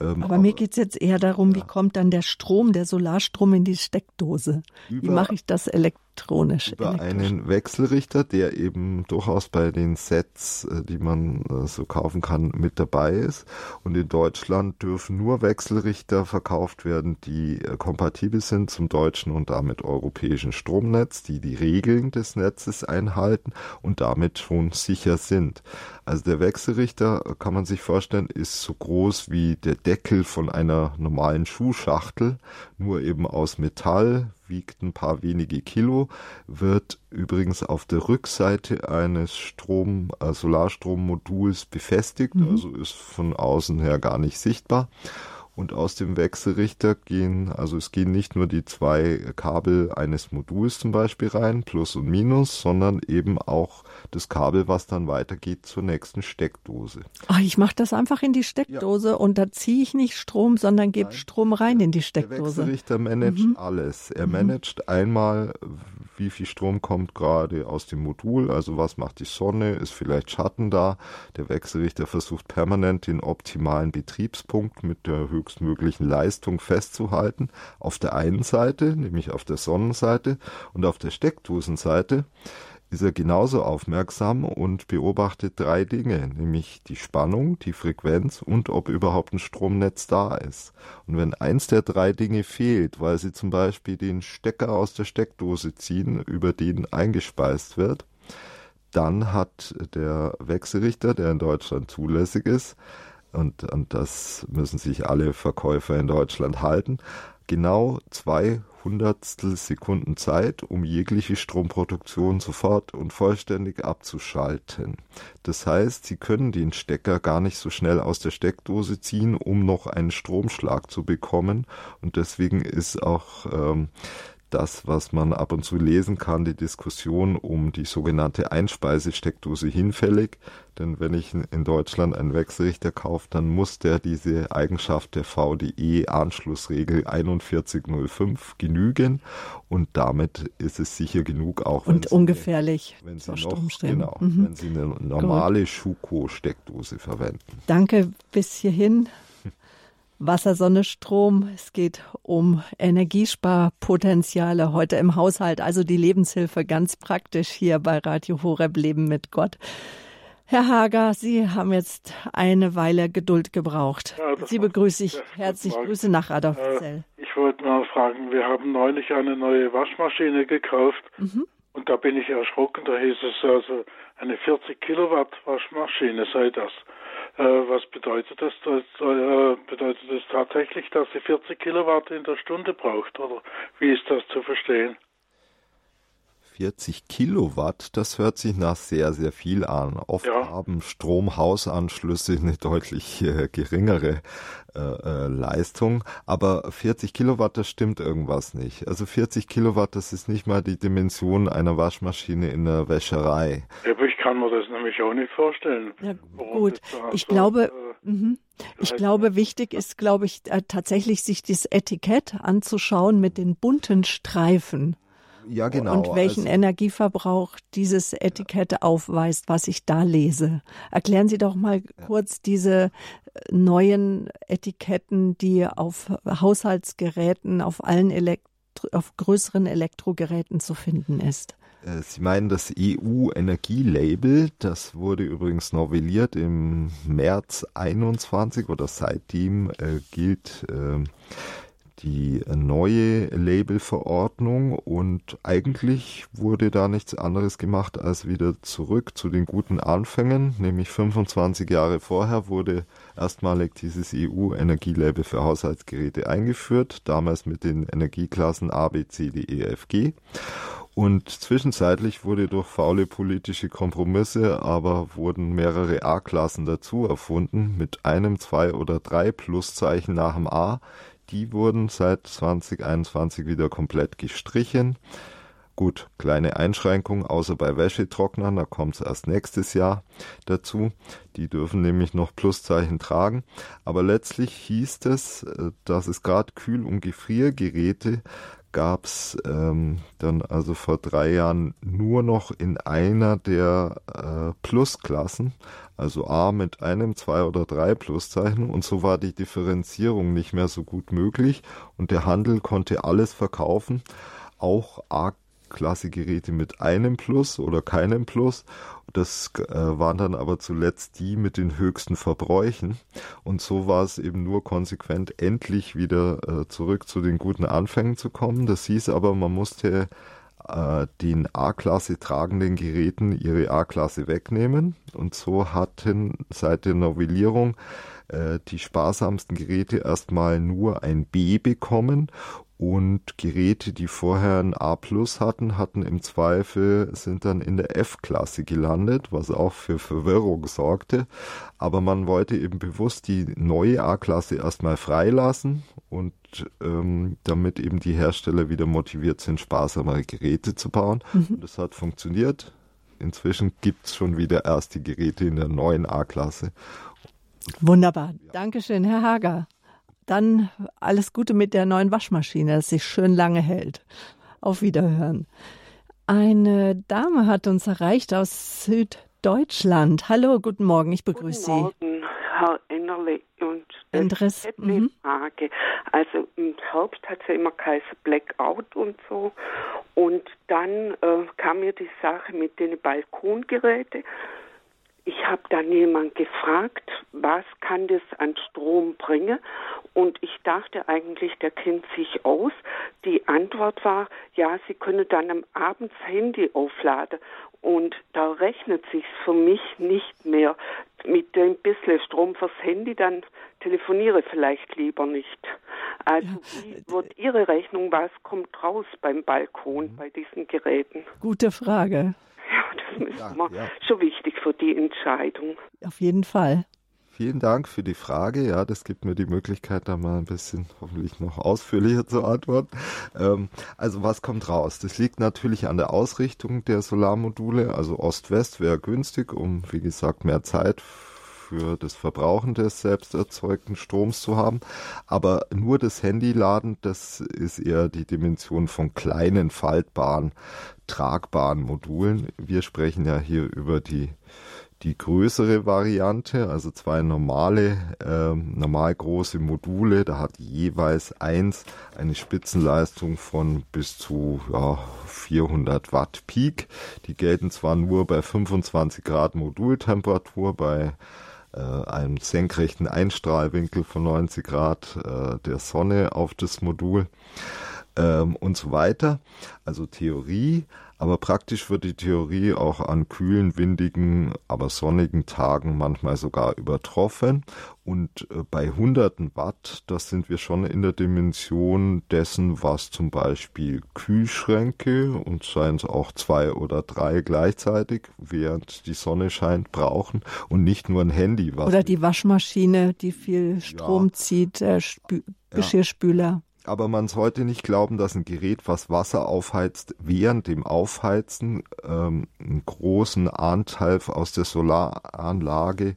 Ähm, aber, aber, mir geht es jetzt eher darum, ja. wie kommt dann der Strom, der Solarstrom in die Steckdose? Über, wie mache ich das elektronisch? Über elektrisch? einen Wechselrichter, der eben durchaus bei den Sets, äh, die man äh, so kaufen kann, mit dabei ist. Und in Deutschland dürfen nur Wechselrichter verkauft werden, die äh, kompatibel sind zum deutschen und damit europäischen Stromnetz, die die Regeln des Netzes einhalten und damit schon sicher sind. Also der Wechselrichter, kann man sich vorstellen, ist so groß wie der Deckel von einer normalen Schuhschachtel, nur eben aus Metall, wiegt ein paar wenige Kilo, wird übrigens auf der Rückseite eines Strom, äh, Solarstrommoduls befestigt, mhm. also ist von außen her gar nicht sichtbar und aus dem Wechselrichter gehen, also es gehen nicht nur die zwei Kabel eines Moduls zum Beispiel rein, Plus und Minus, sondern eben auch das Kabel, was dann weitergeht zur nächsten Steckdose. Ach, ich mache das einfach in die Steckdose ja. und da ziehe ich nicht Strom, sondern gebe Strom rein in die Steckdose. Der Wechselrichter managt mhm. alles. Er mhm. managt einmal, wie viel Strom kommt gerade aus dem Modul, also was macht die Sonne, ist vielleicht Schatten da. Der Wechselrichter versucht permanent den optimalen Betriebspunkt mit der höchstmöglichen Leistung festzuhalten. Auf der einen Seite, nämlich auf der Sonnenseite und auf der Steckdosenseite ist er genauso aufmerksam und beobachtet drei Dinge, nämlich die Spannung, die Frequenz und ob überhaupt ein Stromnetz da ist. Und wenn eins der drei Dinge fehlt, weil sie zum Beispiel den Stecker aus der Steckdose ziehen, über den eingespeist wird, dann hat der Wechselrichter, der in Deutschland zulässig ist, und, und das müssen sich alle Verkäufer in Deutschland halten, genau zwei Hundertstel Sekunden Zeit, um jegliche Stromproduktion sofort und vollständig abzuschalten. Das heißt, Sie können den Stecker gar nicht so schnell aus der Steckdose ziehen, um noch einen Stromschlag zu bekommen. Und deswegen ist auch ähm, das, was man ab und zu lesen kann, die Diskussion um die sogenannte Einspeisesteckdose hinfällig. Denn wenn ich in Deutschland einen Wechselrichter kaufe, dann muss der diese Eigenschaft der VDE-Anschlussregel 4105 genügen. Und damit ist es sicher genug, auch und wenn ungefährlich Sie, wenn Sie noch, genau, mhm. wenn Sie eine normale Schuko-Steckdose verwenden. Danke bis hierhin. Wasser, Sonne, Strom. Es geht um Energiesparpotenziale heute im Haushalt, also die Lebenshilfe ganz praktisch hier bei Radio Horeb Leben mit Gott. Herr Hager, Sie haben jetzt eine Weile Geduld gebraucht. Ja, Sie begrüße ich. Herzlich Grüße nach Adolfzell. Äh, ich wollte mal fragen, wir haben neulich eine neue Waschmaschine gekauft mhm. und da bin ich erschrocken. Da hieß es also eine 40 Kilowatt Waschmaschine sei das. Äh, was bedeutet das? das äh, bedeutet das tatsächlich, dass sie 40 Kilowatt in der Stunde braucht? Oder wie ist das zu verstehen? 40 Kilowatt, das hört sich nach sehr, sehr viel an. Oft ja. haben Stromhausanschlüsse eine deutlich äh, geringere äh, äh, Leistung, aber 40 Kilowatt, das stimmt irgendwas nicht. Also 40 Kilowatt, das ist nicht mal die Dimension einer Waschmaschine in der Wäscherei. Ich kann mir das nämlich auch nicht vorstellen. Ja, gut, ich so, glaube, äh, mhm. ich glaube, wichtig ist, glaube ich, äh, tatsächlich sich das Etikett anzuschauen mit den bunten Streifen. Ja, genau. Und welchen also, Energieverbrauch dieses Etikett aufweist, was ich da lese. Erklären Sie doch mal kurz diese äh, neuen Etiketten, die auf Haushaltsgeräten, auf allen Elektro auf größeren Elektrogeräten zu finden ist. Äh, Sie meinen das EU-Energielabel, das wurde übrigens novelliert im März 21 oder seitdem äh, gilt äh, die neue Labelverordnung und eigentlich wurde da nichts anderes gemacht als wieder zurück zu den guten Anfängen, nämlich 25 Jahre vorher wurde erstmalig dieses EU-Energielabel für Haushaltsgeräte eingeführt, damals mit den Energieklassen A, B, C, D, E, F, G. Und zwischenzeitlich wurde durch faule politische Kompromisse aber wurden mehrere A-Klassen dazu erfunden mit einem, zwei oder drei Pluszeichen nach dem A, die wurden seit 2021 wieder komplett gestrichen. Gut, kleine Einschränkung, außer bei Wäschetrocknern, da kommt es erst nächstes Jahr dazu. Die dürfen nämlich noch Pluszeichen tragen. Aber letztlich hieß es, äh, dass es gerade Kühl- und Gefriergeräte gab es ähm, dann also vor drei Jahren nur noch in einer der äh, Plusklassen, also A mit einem, zwei oder drei Pluszeichen. Und so war die Differenzierung nicht mehr so gut möglich. Und der Handel konnte alles verkaufen, auch Klasse-Geräte mit einem Plus oder keinem Plus. Das äh, waren dann aber zuletzt die mit den höchsten Verbräuchen. Und so war es eben nur konsequent, endlich wieder äh, zurück zu den guten Anfängen zu kommen. Das hieß aber, man musste äh, den A-Klasse tragenden Geräten ihre A-Klasse wegnehmen. Und so hatten seit der Novellierung äh, die sparsamsten Geräte erstmal nur ein B bekommen und Geräte, die vorher ein A Plus hatten, hatten im Zweifel, sind dann in der F-Klasse gelandet, was auch für Verwirrung sorgte. Aber man wollte eben bewusst die neue A-Klasse erstmal freilassen und ähm, damit eben die Hersteller wieder motiviert sind, sparsamere Geräte zu bauen. Mhm. Und das hat funktioniert. Inzwischen gibt es schon wieder erste Geräte in der neuen A-Klasse. Wunderbar. Ja. Dankeschön, Herr Hager. Dann alles Gute mit der neuen Waschmaschine, dass sie schön lange hält. Auf Wiederhören. Eine Dame hat uns erreicht aus Süddeutschland. Hallo, guten Morgen, ich begrüße guten Morgen, Sie. Herr Ennerle. Und Interesse. Ich eine mhm. Frage. Also im Herbst hat es ja immer kein Blackout und so. Und dann äh, kam mir die Sache mit den Balkongeräten ich habe dann jemand gefragt, was kann das an Strom bringen? Und ich dachte eigentlich, der kennt sich aus. Die Antwort war, ja, Sie können dann am Abend das Handy aufladen. Und da rechnet sich für mich nicht mehr mit dem bisschen Strom fürs Handy, dann telefoniere vielleicht lieber nicht. Also wie wird Ihre Rechnung, was kommt raus beim Balkon bei diesen Geräten? Gute Frage. Das ist ja, ja. schon wichtig für die Entscheidung. Auf jeden Fall. Vielen Dank für die Frage. Ja, das gibt mir die Möglichkeit, da mal ein bisschen hoffentlich noch ausführlicher zu antworten. Ähm, also was kommt raus? Das liegt natürlich an der Ausrichtung der Solarmodule. Also Ost-West wäre günstig, um, wie gesagt, mehr Zeit für das Verbrauchen des selbst erzeugten Stroms zu haben. Aber nur das Handyladen, das ist eher die Dimension von kleinen, faltbaren, tragbaren Modulen. Wir sprechen ja hier über die die größere Variante, also zwei normale, äh, normal große Module. Da hat jeweils eins eine Spitzenleistung von bis zu ja, 400 Watt Peak. Die gelten zwar nur bei 25 Grad Modultemperatur, bei äh, einem senkrechten Einstrahlwinkel von 90 Grad äh, der Sonne auf das Modul ähm, und so weiter. Also Theorie, aber praktisch wird die Theorie auch an kühlen, windigen, aber sonnigen Tagen manchmal sogar übertroffen. Und äh, bei hunderten Watt, das sind wir schon in der Dimension dessen, was zum Beispiel Kühlschränke und seien es auch zwei oder drei gleichzeitig, während die Sonne scheint, brauchen und nicht nur ein Handy. oder die Waschmaschine, die viel Strom ja. zieht, äh, Spü Geschirrspüler. Aber man sollte nicht glauben, dass ein Gerät, was Wasser aufheizt, während dem Aufheizen ähm, einen großen Anteil aus der Solaranlage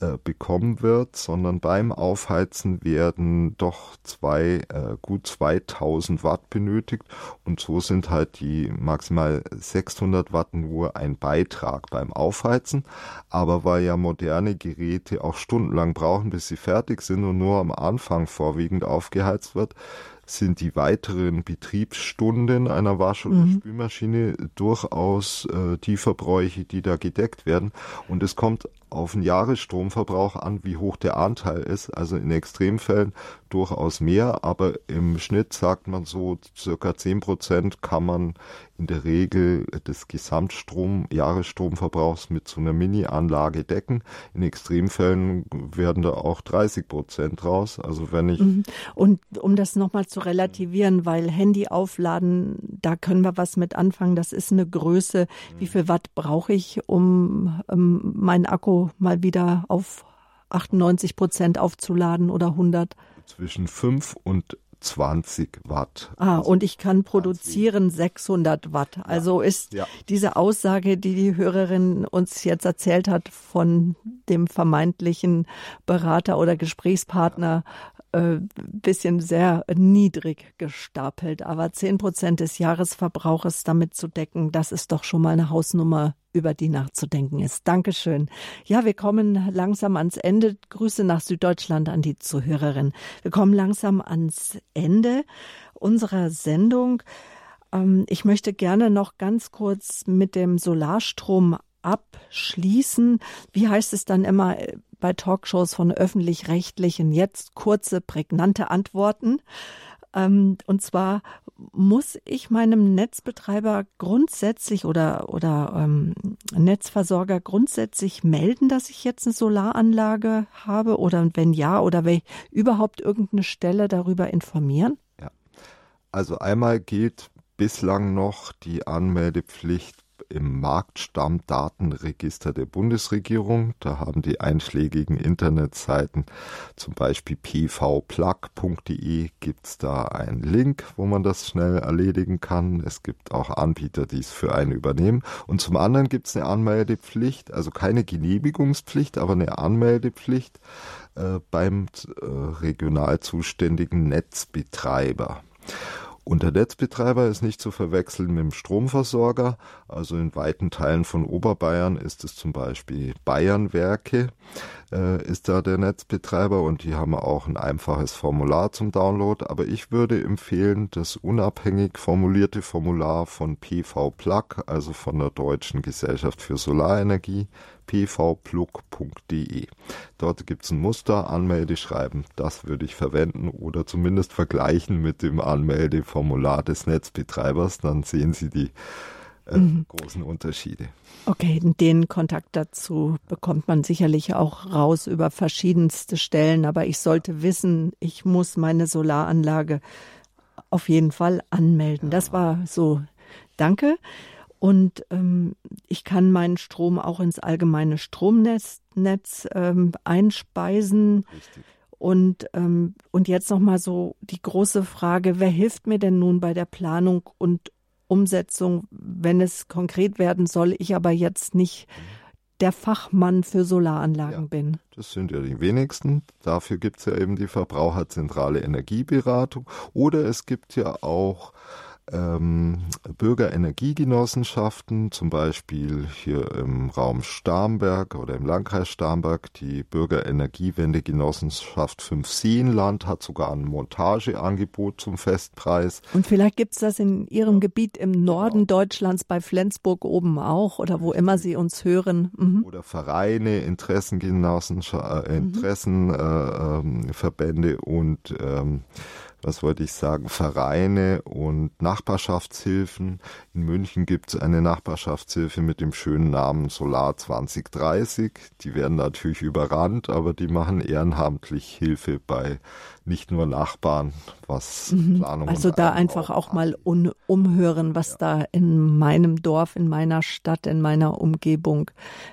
äh, bekommen wird, sondern beim Aufheizen werden doch zwei, äh, gut 2000 Watt benötigt und so sind halt die maximal 600 Watt nur ein Beitrag beim Aufheizen. Aber weil ja moderne Geräte auch stundenlang brauchen, bis sie fertig sind und nur am Anfang vorwiegend aufgeheizt wird, sind die weiteren Betriebsstunden einer Wasch- oder Spülmaschine durchaus äh, die Verbräuche, die da gedeckt werden. Und es kommt auf den Jahresstromverbrauch an, wie hoch der Anteil ist. Also in Extremfällen durchaus mehr, aber im Schnitt sagt man so, circa 10 Prozent kann man in der Regel des Gesamtstrom, Jahresstromverbrauchs mit so einer Mini-Anlage decken. In Extremfällen werden da auch 30 Prozent raus. Also wenn ich. Mhm. Und um das nochmal zu relativieren, weil Handy aufladen, da können wir was mit anfangen. Das ist eine Größe. Wie viel Watt brauche ich, um, um meinen Akku mal wieder auf 98 Prozent aufzuladen oder 100? zwischen 5 und 20 Watt. Ah, also und ich kann produzieren 600 Watt. Also ja, ist ja. diese Aussage, die die Hörerin uns jetzt erzählt hat von dem vermeintlichen Berater oder Gesprächspartner, äh, bisschen sehr niedrig gestapelt. Aber 10 Prozent des Jahresverbrauches damit zu decken, das ist doch schon mal eine Hausnummer, über die nachzudenken ist. Dankeschön. Ja, wir kommen langsam ans Ende. Grüße nach Süddeutschland an die Zuhörerin. Wir kommen langsam ans Ende unserer Sendung. Ähm, ich möchte gerne noch ganz kurz mit dem Solarstrom abschließen. Wie heißt es dann immer bei Talkshows von öffentlich-rechtlichen? Jetzt kurze, prägnante Antworten. Ähm, und zwar muss ich meinem Netzbetreiber grundsätzlich oder, oder ähm, Netzversorger grundsätzlich melden, dass ich jetzt eine Solaranlage habe? Oder wenn ja, oder will ich überhaupt irgendeine Stelle darüber informieren? Ja. Also einmal gilt bislang noch die Anmeldepflicht im Marktstammdatenregister der Bundesregierung. Da haben die einschlägigen Internetseiten, zum Beispiel pvplug.de, gibt es da einen Link, wo man das schnell erledigen kann. Es gibt auch Anbieter, die es für einen übernehmen. Und zum anderen gibt es eine Anmeldepflicht, also keine Genehmigungspflicht, aber eine Anmeldepflicht äh, beim äh, regional zuständigen Netzbetreiber. Und der Netzbetreiber ist nicht zu verwechseln mit dem Stromversorger. Also in weiten Teilen von Oberbayern ist es zum Beispiel Bayernwerke, äh, ist da der Netzbetreiber und die haben auch ein einfaches Formular zum Download. Aber ich würde empfehlen, das unabhängig formulierte Formular von PV Plug, also von der Deutschen Gesellschaft für Solarenergie, pvplug.de. Dort gibt es ein Muster, Anmeldeschreiben. Das würde ich verwenden oder zumindest vergleichen mit dem Anmeldeformular des Netzbetreibers. Dann sehen Sie die äh, mhm. großen Unterschiede. Okay, den Kontakt dazu bekommt man sicherlich auch raus über verschiedenste Stellen, aber ich sollte wissen, ich muss meine Solaranlage auf jeden Fall anmelden. Ja. Das war so. Danke. Und ähm, ich kann meinen Strom auch ins allgemeine Stromnetz Netz, ähm, einspeisen. Richtig. Und, ähm, und jetzt nochmal so die große Frage, wer hilft mir denn nun bei der Planung und Umsetzung, wenn es konkret werden soll, ich aber jetzt nicht der Fachmann für Solaranlagen ja, bin? Das sind ja die wenigsten. Dafür gibt es ja eben die Verbraucherzentrale Energieberatung. Oder es gibt ja auch ähm, Bürgerenergiegenossenschaften, zum Beispiel hier im Raum Starnberg oder im Landkreis Starnberg, die Bürgerenergiewendegenossenschaft 5 Seenland hat sogar ein Montageangebot zum Festpreis. Und vielleicht gibt es das in Ihrem Gebiet im Norden genau. Deutschlands bei Flensburg oben auch oder wo immer Sie uns hören. Mhm. Oder Vereine, Interessengenossenschaften, äh, Interessenverbände äh, äh, und ähm, was wollte ich sagen, Vereine und Nachbarschaftshilfen. In München gibt es eine Nachbarschaftshilfe mit dem schönen Namen Solar 2030. Die werden natürlich überrannt, aber die machen ehrenamtlich Hilfe bei nicht nur Nachbarn, was mhm. Planung Also da einfach auch mal un umhören, was ja. da in meinem Dorf, in meiner Stadt, in meiner Umgebung,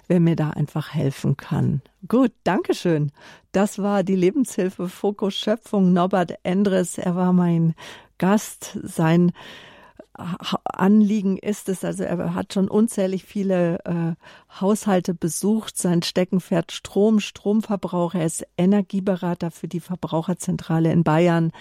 wer mir da einfach helfen kann. Gut, Dankeschön. Das war die Lebenshilfe Fokus Schöpfung. Norbert Endres, er war mein Gast. Sein Anliegen ist es, also er hat schon unzählig viele äh, Haushalte besucht, sein Steckenpferd Strom, Stromverbrauch, er ist Energieberater für die Verbraucherzentrale in Bayern.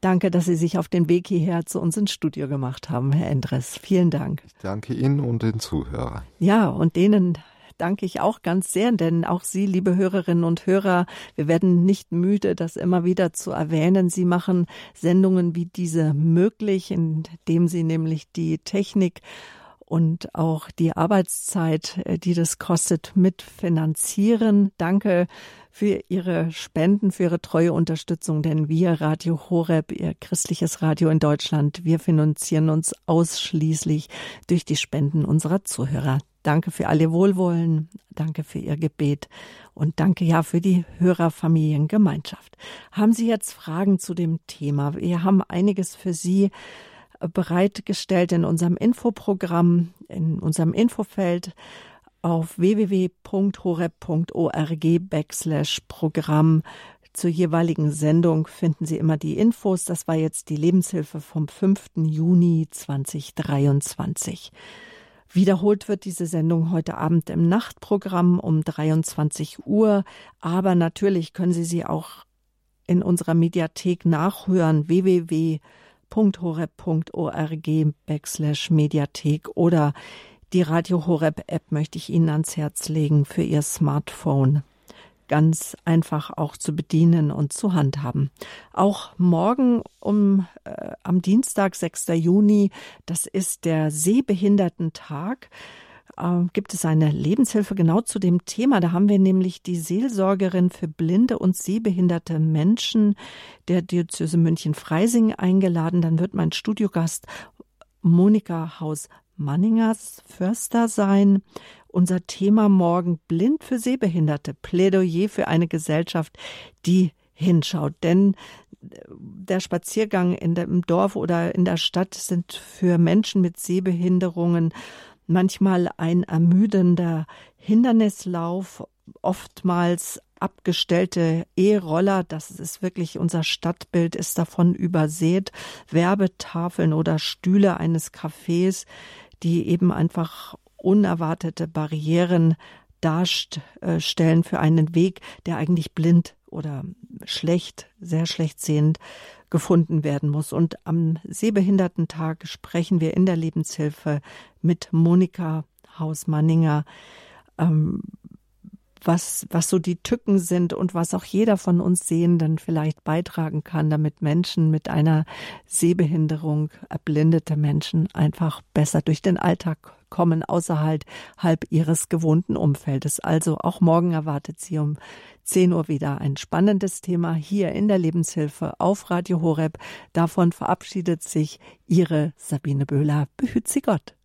Danke, dass Sie sich auf den Weg hierher zu uns ins Studio gemacht haben, Herr Endres. Vielen Dank. Ich danke Ihnen und den Zuhörern. Ja, und denen danke ich auch ganz sehr, denn auch Sie, liebe Hörerinnen und Hörer, wir werden nicht müde, das immer wieder zu erwähnen. Sie machen Sendungen wie diese möglich, indem Sie nämlich die Technik und auch die Arbeitszeit, äh, die das kostet, mitfinanzieren. Danke für Ihre Spenden, für Ihre treue Unterstützung, denn wir, Radio Horeb, Ihr christliches Radio in Deutschland, wir finanzieren uns ausschließlich durch die Spenden unserer Zuhörer. Danke für alle Wohlwollen, danke für Ihr Gebet und danke ja für die Hörerfamiliengemeinschaft. Haben Sie jetzt Fragen zu dem Thema? Wir haben einiges für Sie bereitgestellt in unserem Infoprogramm, in unserem Infofeld auf www.horeb.org backslash Programm. Zur jeweiligen Sendung finden Sie immer die Infos. Das war jetzt die Lebenshilfe vom 5. Juni 2023. Wiederholt wird diese Sendung heute Abend im Nachtprogramm um 23 Uhr. Aber natürlich können Sie sie auch in unserer Mediathek nachhören. www www.horeb.org backslash Mediathek oder die Radio Horeb App möchte ich Ihnen ans Herz legen für Ihr Smartphone. Ganz einfach auch zu bedienen und zu handhaben. Auch morgen um äh, am Dienstag, 6. Juni, das ist der Sehbehindertentag. Äh, gibt es eine Lebenshilfe genau zu dem Thema. Da haben wir nämlich die Seelsorgerin für blinde und sehbehinderte Menschen der Diözese München-Freising eingeladen. Dann wird mein Studiogast Monika Haus-Manningers Förster sein. Unser Thema morgen blind für Sehbehinderte. Plädoyer für eine Gesellschaft, die hinschaut. Denn äh, der Spaziergang in dem Dorf oder in der Stadt sind für Menschen mit Sehbehinderungen manchmal ein ermüdender Hindernislauf, oftmals abgestellte E-Roller, das ist wirklich unser Stadtbild, ist davon übersät, Werbetafeln oder Stühle eines Cafés, die eben einfach unerwartete Barrieren darstellen für einen Weg, der eigentlich blind oder schlecht, sehr schlecht sehend gefunden werden muss. Und am Sehbehindertentag sprechen wir in der Lebenshilfe mit Monika Hausmanninger, ähm, was, was so die Tücken sind und was auch jeder von uns Sehenden vielleicht beitragen kann, damit Menschen mit einer Sehbehinderung, erblindete Menschen einfach besser durch den Alltag kommen, außerhalb halb ihres gewohnten Umfeldes. Also auch morgen erwartet Sie um 10 Uhr wieder ein spannendes Thema hier in der Lebenshilfe auf Radio Horeb. Davon verabschiedet sich Ihre Sabine Böhler. Behüt Sie Gott.